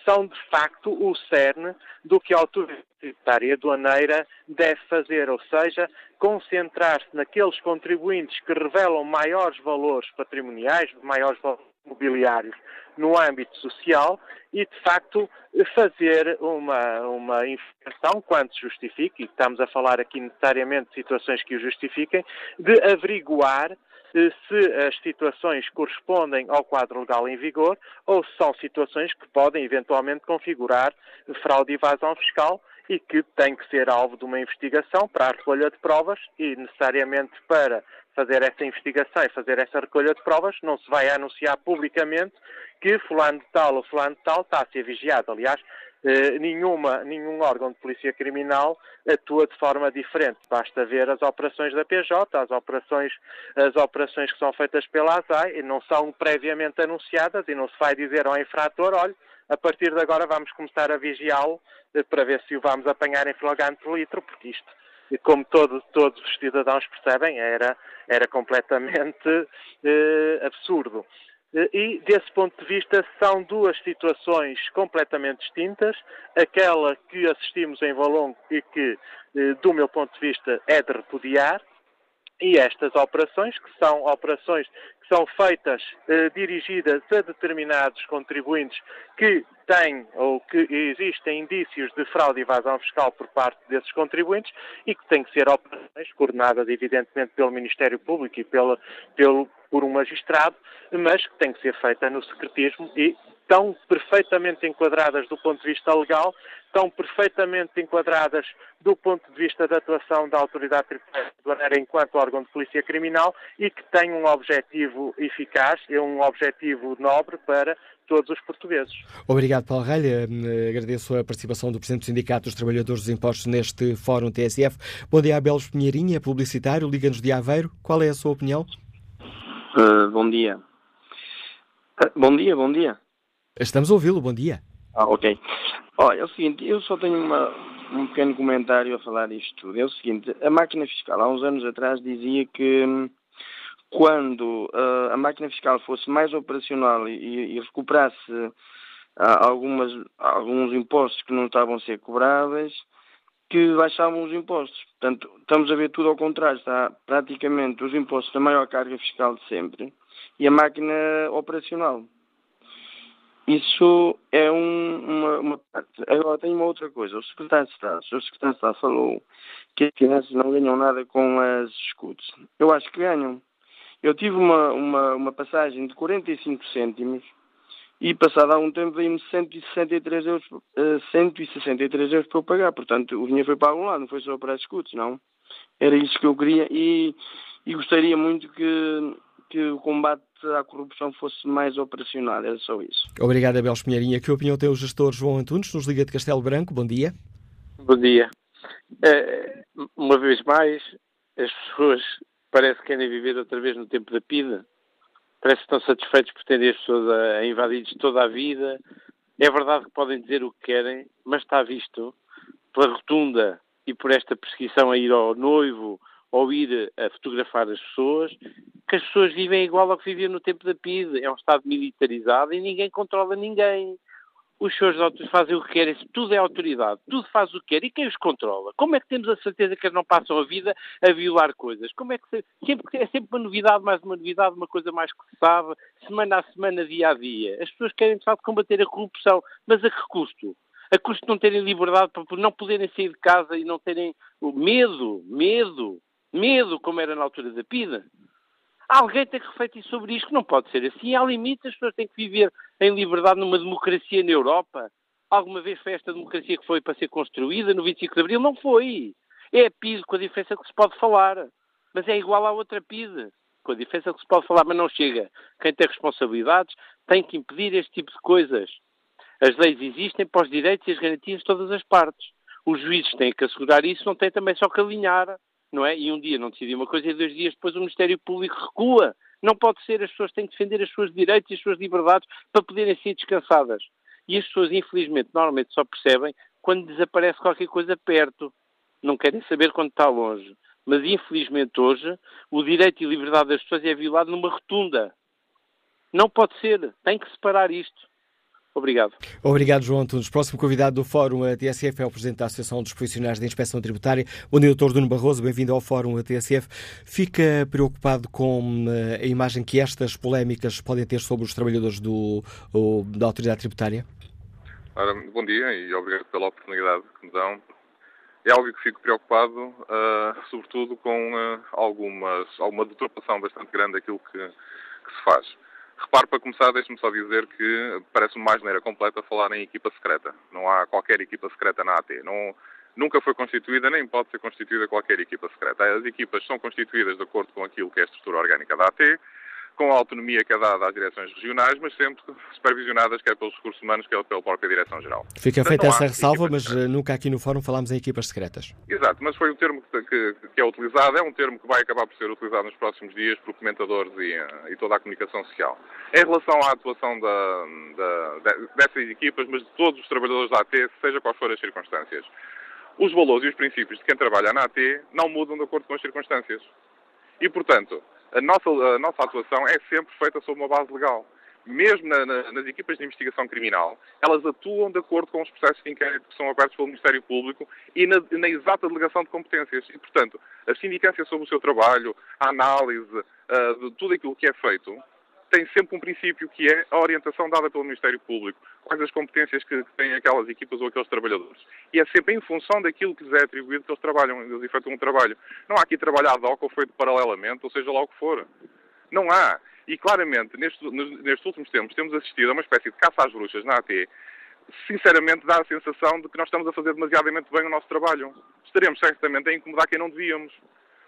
são, de facto, o cerne do que a autoridade aduaneira deve fazer, ou seja, concentrar-se naqueles contribuintes que revelam maiores valores patrimoniais, maiores valores imobiliários no âmbito social e, de facto, fazer uma, uma investigação, quando se justifique, e estamos a falar aqui necessariamente de situações que o justifiquem, de averiguar eh, se as situações correspondem ao quadro legal em vigor ou se são situações que podem eventualmente configurar fraude e evasão fiscal e que têm que ser alvo de uma investigação para a recolha de provas e necessariamente para fazer essa investigação e fazer essa recolha de provas, não se vai anunciar publicamente que fulano de tal ou fulano de tal está a ser vigiado. Aliás, eh, nenhuma, nenhum órgão de polícia criminal atua de forma diferente. Basta ver as operações da PJ, as operações, as operações que são feitas pela ASAI, não são previamente anunciadas e não se vai dizer ao infrator, olha, a partir de agora vamos começar a vigiá-lo eh, para ver se o vamos apanhar em flagrante litro, porque isto como todo, todos os cidadãos percebem, era, era completamente eh, absurdo. Eh, e, desse ponto de vista, são duas situações completamente distintas. Aquela que assistimos em Valongo e que, eh, do meu ponto de vista, é de repudiar, E estas operações, que são operações que são feitas, eh, dirigidas a determinados contribuintes que têm ou que existem indícios de fraude e evasão fiscal por parte desses contribuintes e que têm que ser operações coordenadas, evidentemente, pelo Ministério Público e pelo, pelo, por um magistrado, mas que têm que ser feitas no secretismo e estão perfeitamente enquadradas do ponto de vista legal, estão perfeitamente enquadradas do ponto de vista da atuação da autoridade tributária enquanto órgão de polícia criminal e que têm um objetivo eficaz e um objetivo nobre para todos os portugueses. Obrigado, Paulo Ralha. Agradeço a participação do Presidente do Sindicato dos Trabalhadores dos Impostos neste Fórum TSF. Bom dia, Abel Pinheirinha, publicitário, Liga-nos de Aveiro. Qual é a sua opinião? Uh, bom dia. Uh, bom dia, bom dia. Estamos a ouvi-lo, bom dia. Ah, ok. Olha, é o seguinte, eu só tenho uma, um pequeno comentário a falar disto tudo. É o seguinte, a máquina fiscal há uns anos atrás dizia que hum, quando uh, a máquina fiscal fosse mais operacional e, e recuperasse uh, algumas, alguns impostos que não estavam a ser cobráveis, que baixavam os impostos. Portanto, estamos a ver tudo ao contrário. Está praticamente os impostos da maior carga fiscal de sempre e a máquina operacional. Isso é um, uma, uma, parte. Agora, tem uma outra coisa. O secretário de Estado, o secretário de Estado falou que as finanças não ganham nada com as escutas. Eu acho que ganham. Eu tive uma, uma, uma passagem de 45 cêntimos e passado algum tempo veio-me 163 euros, uh, 163 euros para eu pagar. Portanto, o dinheiro foi para algum lado, não foi só para as escutas, não. Era isso que eu queria e, e gostaria muito que, que o combate à corrupção fosse mais operacional, era só isso. Obrigado, Abel Espinheirinha. Que opinião tem o gestor João Antunes, nos Liga de Castelo Branco? Bom dia. Bom dia. É, uma vez mais, as pessoas parece que querem viver outra vez no tempo da PIDA. Parece que estão satisfeitos por terem as pessoas a, a invadir toda a vida. É verdade que podem dizer o que querem, mas está visto pela rotunda e por esta perseguição a ir ao noivo ou ir a fotografar as pessoas, que as pessoas vivem igual ao que viviam no tempo da PIDE. É um Estado militarizado e ninguém controla ninguém. Os senhores autores fazem o que querem, tudo é autoridade, tudo faz o que quer. E quem os controla? Como é que temos a certeza que eles não passam a vida a violar coisas? Como é que sempre, é sempre uma novidade, mais uma novidade, uma coisa mais que se sabe, semana a semana, dia a dia. As pessoas querem, de facto, combater a corrupção, mas a que custo? A custo de não terem liberdade para não poderem sair de casa e não terem medo, medo, medo, como era na altura da PIDA. Alguém tem que refletir sobre isto, não pode ser assim. Há limites, as pessoas têm que viver em liberdade numa democracia na Europa. Alguma vez foi esta democracia que foi para ser construída no 25 de Abril? Não foi. É a PIDE, com a diferença que se pode falar. Mas é igual à outra PIDE, com a diferença que se pode falar, mas não chega. Quem tem responsabilidades tem que impedir este tipo de coisas. As leis existem para os direitos e as garantias de todas as partes. Os juízes têm que assegurar isso, não têm também só que alinhar não é? E um dia não decidiu uma coisa e dois dias depois o Ministério Público recua. Não pode ser, as pessoas têm que defender os seus direitos e as suas liberdades para poderem ser descansadas. E as pessoas, infelizmente, normalmente só percebem quando desaparece qualquer coisa perto. Não querem saber quando está longe. Mas, infelizmente, hoje, o direito e liberdade das pessoas é violado numa rotunda. Não pode ser. Tem que separar isto. Obrigado. Obrigado, João Antunes. Próximo convidado do Fórum TSF é o Presidente da Associação dos Profissionais de Inspeção Tributária. Bom dia, Dr. Duno Barroso. Bem-vindo ao Fórum TSF. Fica preocupado com eh, a imagem que estas polémicas podem ter sobre os trabalhadores do, da Autoridade Tributária? Ora, bom dia e obrigado pela oportunidade que me dão. É algo que fico preocupado, uh, sobretudo com uh, algumas, alguma deturpação bastante grande daquilo que, que se faz. Repare, para começar, deixe-me só dizer que parece-me mais maneira completa falar em equipa secreta. Não há qualquer equipa secreta na AT. Não, nunca foi constituída, nem pode ser constituída qualquer equipa secreta. As equipas são constituídas de acordo com aquilo que é a estrutura orgânica da AT, com a autonomia que é dada às direções regionais, mas sempre supervisionadas quer pelos recursos humanos, quer pela própria Direção-Geral. Fica feita essa ressalva, mas secretas. Eh, nunca aqui no Fórum falámos em equipas secretas. Exato, mas foi o termo que, que, que, é utilizado, é um termo que vai acabar por ser utilizado nos próximos dias por comentadores e, eh, e toda a comunicação social. Em relação à atuação da, da, dessas equipas, mas de todos os trabalhadores da AT, seja quais forem as circunstâncias, os valores e os princípios de quem trabalha na AT não mudam de acordo com as circunstâncias. E, portanto, a nossa, a nossa atuação é sempre feita sob uma base legal. mesmo na, na, nas equipas de investigação criminal, elas atuam de acordo com os processos de inquérito que são abertos pelo Ministério Público e na, na exata delegação de competências. E, portanto, a sindicância sobre o seu trabalho, a análise uh, de tudo aquilo que é feito, tem sempre um princípio que é a orientação dada pelo Ministério Público, quais as competências que têm aquelas equipas ou aqueles trabalhadores. E é sempre em função daquilo que lhes é atribuído que eles trabalham, eles efetuam um trabalho. Não há aqui trabalho ad hoc ou feito paralelamente, ou seja lá o que for. Não há. E claramente, nestes, nestes últimos tempos, temos assistido a uma espécie de caça às bruxas na AT. Sinceramente, dá a sensação de que nós estamos a fazer demasiadamente bem o nosso trabalho. Estaremos certamente a incomodar quem não devíamos.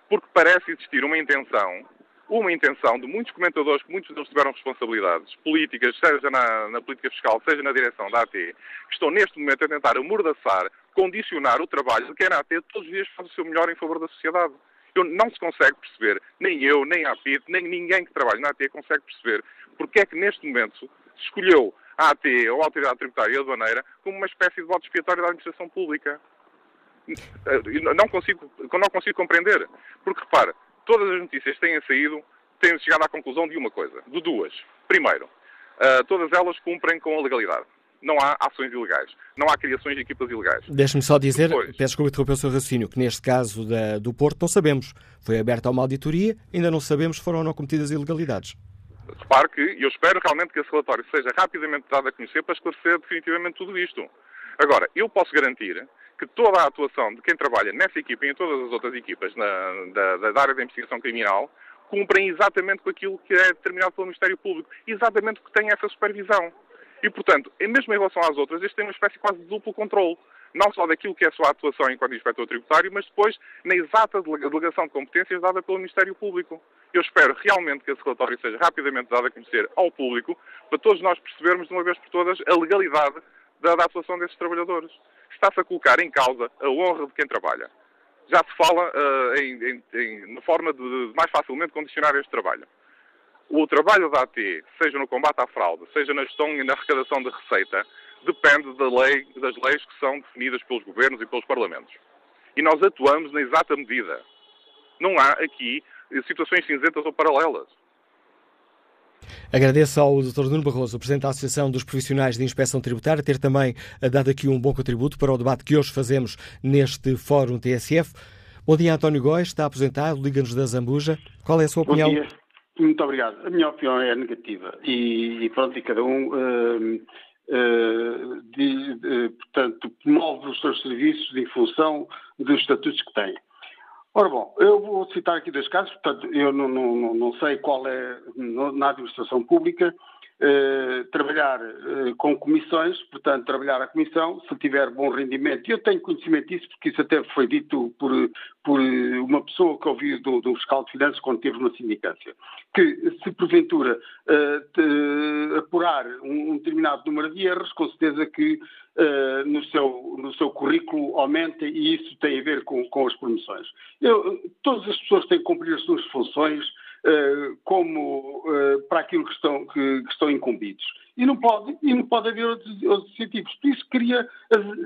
Porque parece existir uma intenção uma intenção de muitos comentadores, que muitos deles tiveram responsabilidades políticas, seja na, na, política fiscal, seja na direção da AT, que estão neste momento a tentar amordaçar, condicionar o trabalho de quem na AT todos os dias faz o seu melhor em favor da sociedade. Eu, não se consegue perceber, nem eu, nem a APIT, nem ninguém que trabalha na AT consegue perceber porque é que neste momento se escolheu a AT ou a Autoridade Tributária e Aduaneira como uma espécie de voto expiatório da administração pública. Não consigo, não consigo compreender. Porque, repara, todas as notícias que têm saído têm chegado à conclusão de uma coisa, de duas. Primeiro, uh, todas elas cumprem com a legalidade. Não há ações ilegais. Não há criações de equipas ilegais. Deixe-me só dizer, Depois, peço desculpa interromper o seu raciocínio, que neste caso da, do Porto não sabemos. Foi aberta uma auditoria, ainda não sabemos se foram ou não cometidas ilegalidades. Repare que eu espero realmente que esse relatório seja rapidamente dado a conhecer para esclarecer definitivamente tudo isto. Agora, eu posso garantir que toda a atuação de quem trabalha nessa equipa e em todas as outras equipas na, da, da área da investigação criminal cumprem exatamente com aquilo que é determinado pelo Ministério Público, exatamente porque tem essa supervisão. E, portanto, mesmo em relação às outras, este tem uma espécie quase de duplo controle. Não só daquilo que é a sua atuação enquanto inspector tributário, mas depois na exata delegação de competências dada pelo Ministério Público. Eu espero realmente que esse relatório seja rapidamente dado a conhecer ao público, para todos nós percebermos de uma vez por todas a legalidade da, da atuação desses trabalhadores está-se a colocar em causa a honra de quem trabalha. Já se fala uh, em, em, em, na forma de, de mais facilmente condicionar este trabalho. O trabalho da AT, seja no combate à fraude, seja na gestão e na arrecadação de receita, depende da lei, das leis que são definidas pelos governos e pelos parlamentos. E nós atuamos na exata medida. Não há aqui situações cinzentas ou paralelas. Agradeço ao Dr. Nuno Barroso, Presidente da Associação dos Profissionais de Inspeção Tributária, ter também eh, dado aqui um bom contributo para o debate que hoje fazemos neste Fórum TSF. Bom dia, António Góes, está aposentado, liga-nos da Zambuja. Qual é a sua opinião? Bom dia. Muito obrigado. A minha opinião é negativa e, e pronto, e cada um, uh, uh, de, portanto, promove os seus serviços em função dos estatutos que tem. Ora bom, eu vou citar aqui dois casos, portanto, eu não, não, não sei qual é na administração pública, eh, trabalhar eh, com comissões, portanto, trabalhar a comissão, se tiver bom rendimento. Eu tenho conhecimento disso, porque isso até foi dito por, por uma pessoa que ouviu do, do fiscal de finanças quando teve uma sindicância, que se porventura uh, apurar um, um, determinado número de erros, com certeza que no, seu, no seu currículo aumenta e isso tem a ver com, com as promoções. Eu, todas as pessoas têm que cumprir as suas funções, como uh, para aquilo que estão, que, que, estão incumbidos. E não pode, e não pode haver outros, outros incentivos. Por isso cria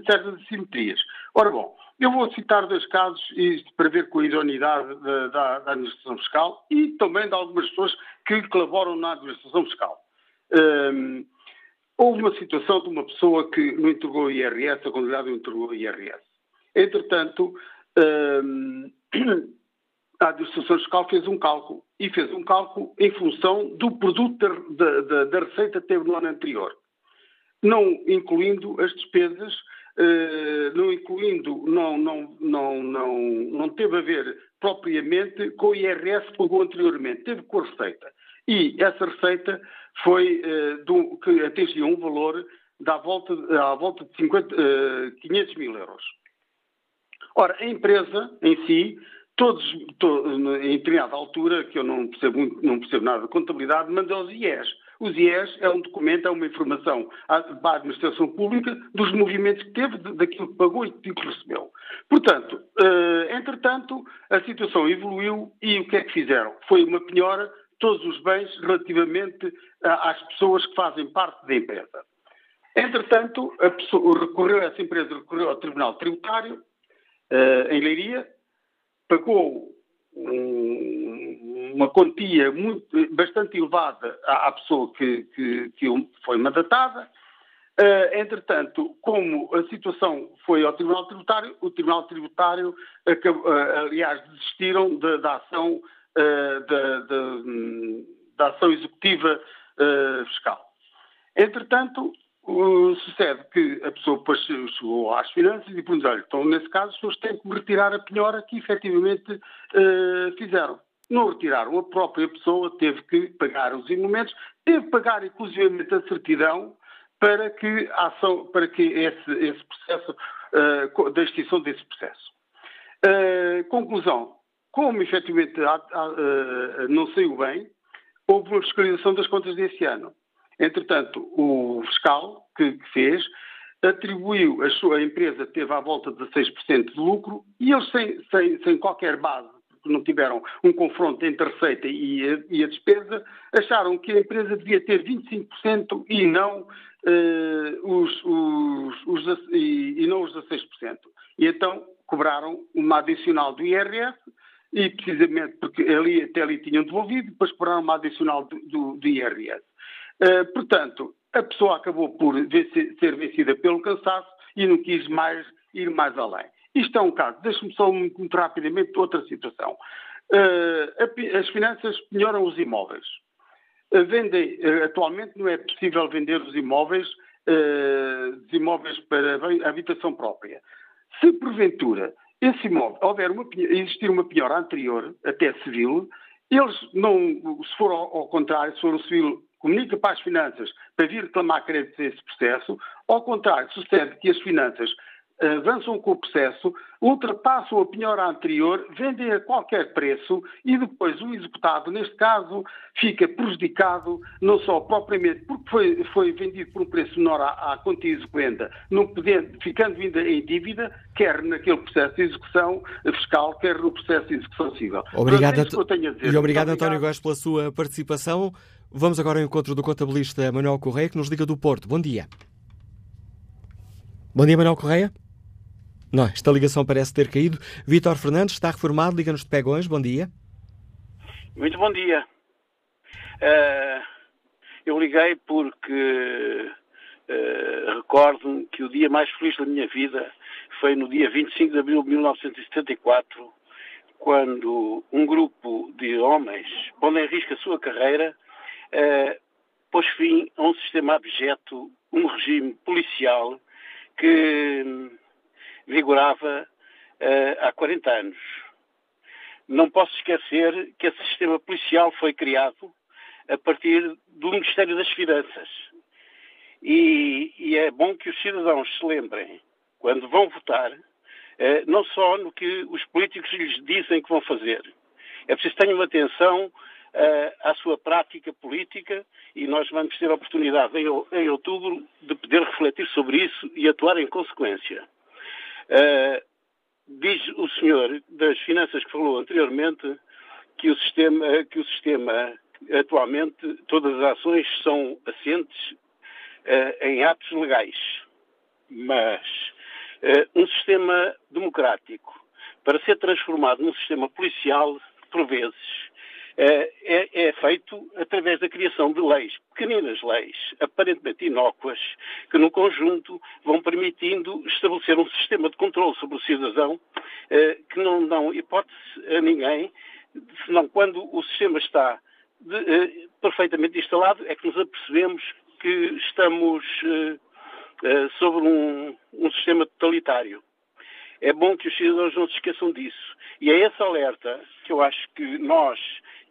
certas assimetrias. Ora bom, eu vou citar dois casos para ver com a idoneidade da, da, da, administração fiscal e também de algumas pessoas que colaboram na administração fiscal. Um, houve uma situação de uma pessoa que não entregou o IRS, a contabilidade não entregou o IRS. Entretanto, um, a administração fiscal fez um cálculo e fez um cálculo em função do produto da, da, da receita que teve no ano anterior, não incluindo as despesas, eh, não incluindo, não, não, não, não, não teve a ver propriamente com o IRS que pagou anteriormente, teve com a receita. E essa receita foi eh, do, que atingiu um valor da volta, à volta de 50, 500 eh, mil euros. Ora, a empresa em si todos, em determinada altura, que eu não percebo, não percebo nada de contabilidade, mandou os IES. Os IES é um documento, é uma informação para a administração pública dos movimentos que teve, daquilo que pagou e que recebeu. Portanto, eh, entretanto, a situação evoluiu e o que é que fizeram? Foi uma penhora todos os bens relativamente às pessoas que fazem parte da empresa. Entretanto, pessoa recorreu, essa empresa recorreu ao Tribunal Tributário, eh, em Leiria, pagou um, uma quantia muito, bastante elevada à, à pessoa que, que, que, foi mandatada. Uh, entretanto, como a situação foi ao Tribunal Tributário, o Tribunal Tributário, uh, aliás, desistiram da, ação, uh, da, ação executiva fiscal. Entretanto, sucede que a pessoa depois chegou às finanças e perguntou, olha, então nesse caso as pessoas têm que retirar a penhora que efetivamente uh, fizeram. Não retiraram, a própria pessoa teve que pagar os emolumentos, teve que pagar inclusivamente a certidão para que, a ação, para que esse, esse processo, uh, da extinção desse processo. Uh, conclusão, como efetivamente não saiu bem, houve uma fiscalização das contas desse ano. Entretanto, o fiscal que, fez atribuiu, a sua empresa teve à volta de 16% de lucro e eles, sem, sem, sem qualquer base, porque não tiveram um confronto entre a receita e a, e a despesa, acharam que a empresa devia ter 25% e não, uh, os, os, os, e, e não os 16%. E então cobraram uma adicional do IRS e precisamente porque ali, até ali tinham devolvido, depois cobraram uma adicional do, do, do IRS. Uh, portanto, a pessoa acabou por ser vencida pelo cansaço e não quis mais ir mais além. Isto é um caso. Deixe-me só muito rapidamente outra situação. Uh, as finanças penhoram os imóveis. Uh, vendem, atualmente não é possível vender os imóveis, imóveis para habitação própria. Se porventura esse imóvel houver uma, existir uma penhora anterior, até civil, eles não, se for ao contrário, se for um civil comunica para as finanças para vir reclamar crédito desse processo, ao contrário, sucede que as finanças avançam com o processo, ultrapassam a penhora anterior, vendem a qualquer preço e depois o executado, neste caso, fica prejudicado não só propriamente porque foi, foi vendido por um preço menor à, à não podendo, ficando ainda em dívida, quer naquele processo de execução fiscal, quer no processo de execução civil. Obrigado, Portanto, é e obrigado, António Góes, pela sua participação. Vamos agora ao encontro do contabilista Manuel Correia, que nos liga do Porto. Bom dia. Bom dia, Manuel Correia. Não, esta ligação parece ter caído. Vítor Fernandes está reformado, liga-nos de Pegões. Bom dia. Muito bom dia. Uh, eu liguei porque uh, recordo-me que o dia mais feliz da minha vida foi no dia 25 de abril de 1974, quando um grupo de homens, pondo em risco a sua carreira, uh, pôs fim a um sistema abjeto, um regime policial que vigorava uh, há 40 anos. Não posso esquecer que esse sistema policial foi criado a partir do Ministério das Finanças. E, e é bom que os cidadãos se lembrem, quando vão votar, uh, não só no que os políticos lhes dizem que vão fazer. É preciso que tenham atenção à sua prática política e nós vamos ter a oportunidade em, outubro de poder refletir sobre isso e atuar em consequência. Uh, diz o senhor das finanças que falou anteriormente que o sistema, que o sistema atualmente, todas as ações são assentes uh, em atos legais. Mas um sistema democrático, para ser transformado num sistema policial, por vezes, é, é, é, feito através da criação de leis, pequeninas leis, aparentemente inócuas, que no conjunto vão permitindo estabelecer um sistema de controle sobre o cidadão eh, que não dão hipótese a ninguém, senão quando o sistema está de, eh, perfeitamente instalado é que nos apercebemos que estamos sobre um, um sistema totalitário. É bom que os cidadãos não se esqueçam disso. E é esse alerta que eu acho que nós,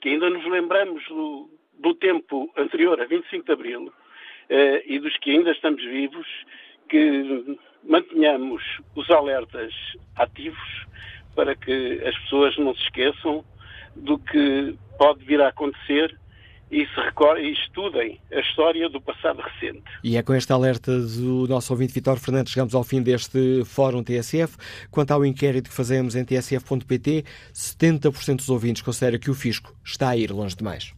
que ainda nos lembramos do, do tempo anterior, a 25 de Abril, eh, e dos que ainda estamos vivos, que mantenhamos os alertas ativos para que as pessoas não se esqueçam do que pode vir a acontecer e, se estudem a história do passado recente. E é com este alerta do nosso ouvinte Vitor Fernandes chegamos ao fim deste Fórum TSF. Quanto ao inquérito que fazemos em tsf.pt, 70% dos ouvintes considera que o fisco está a ir longe demais.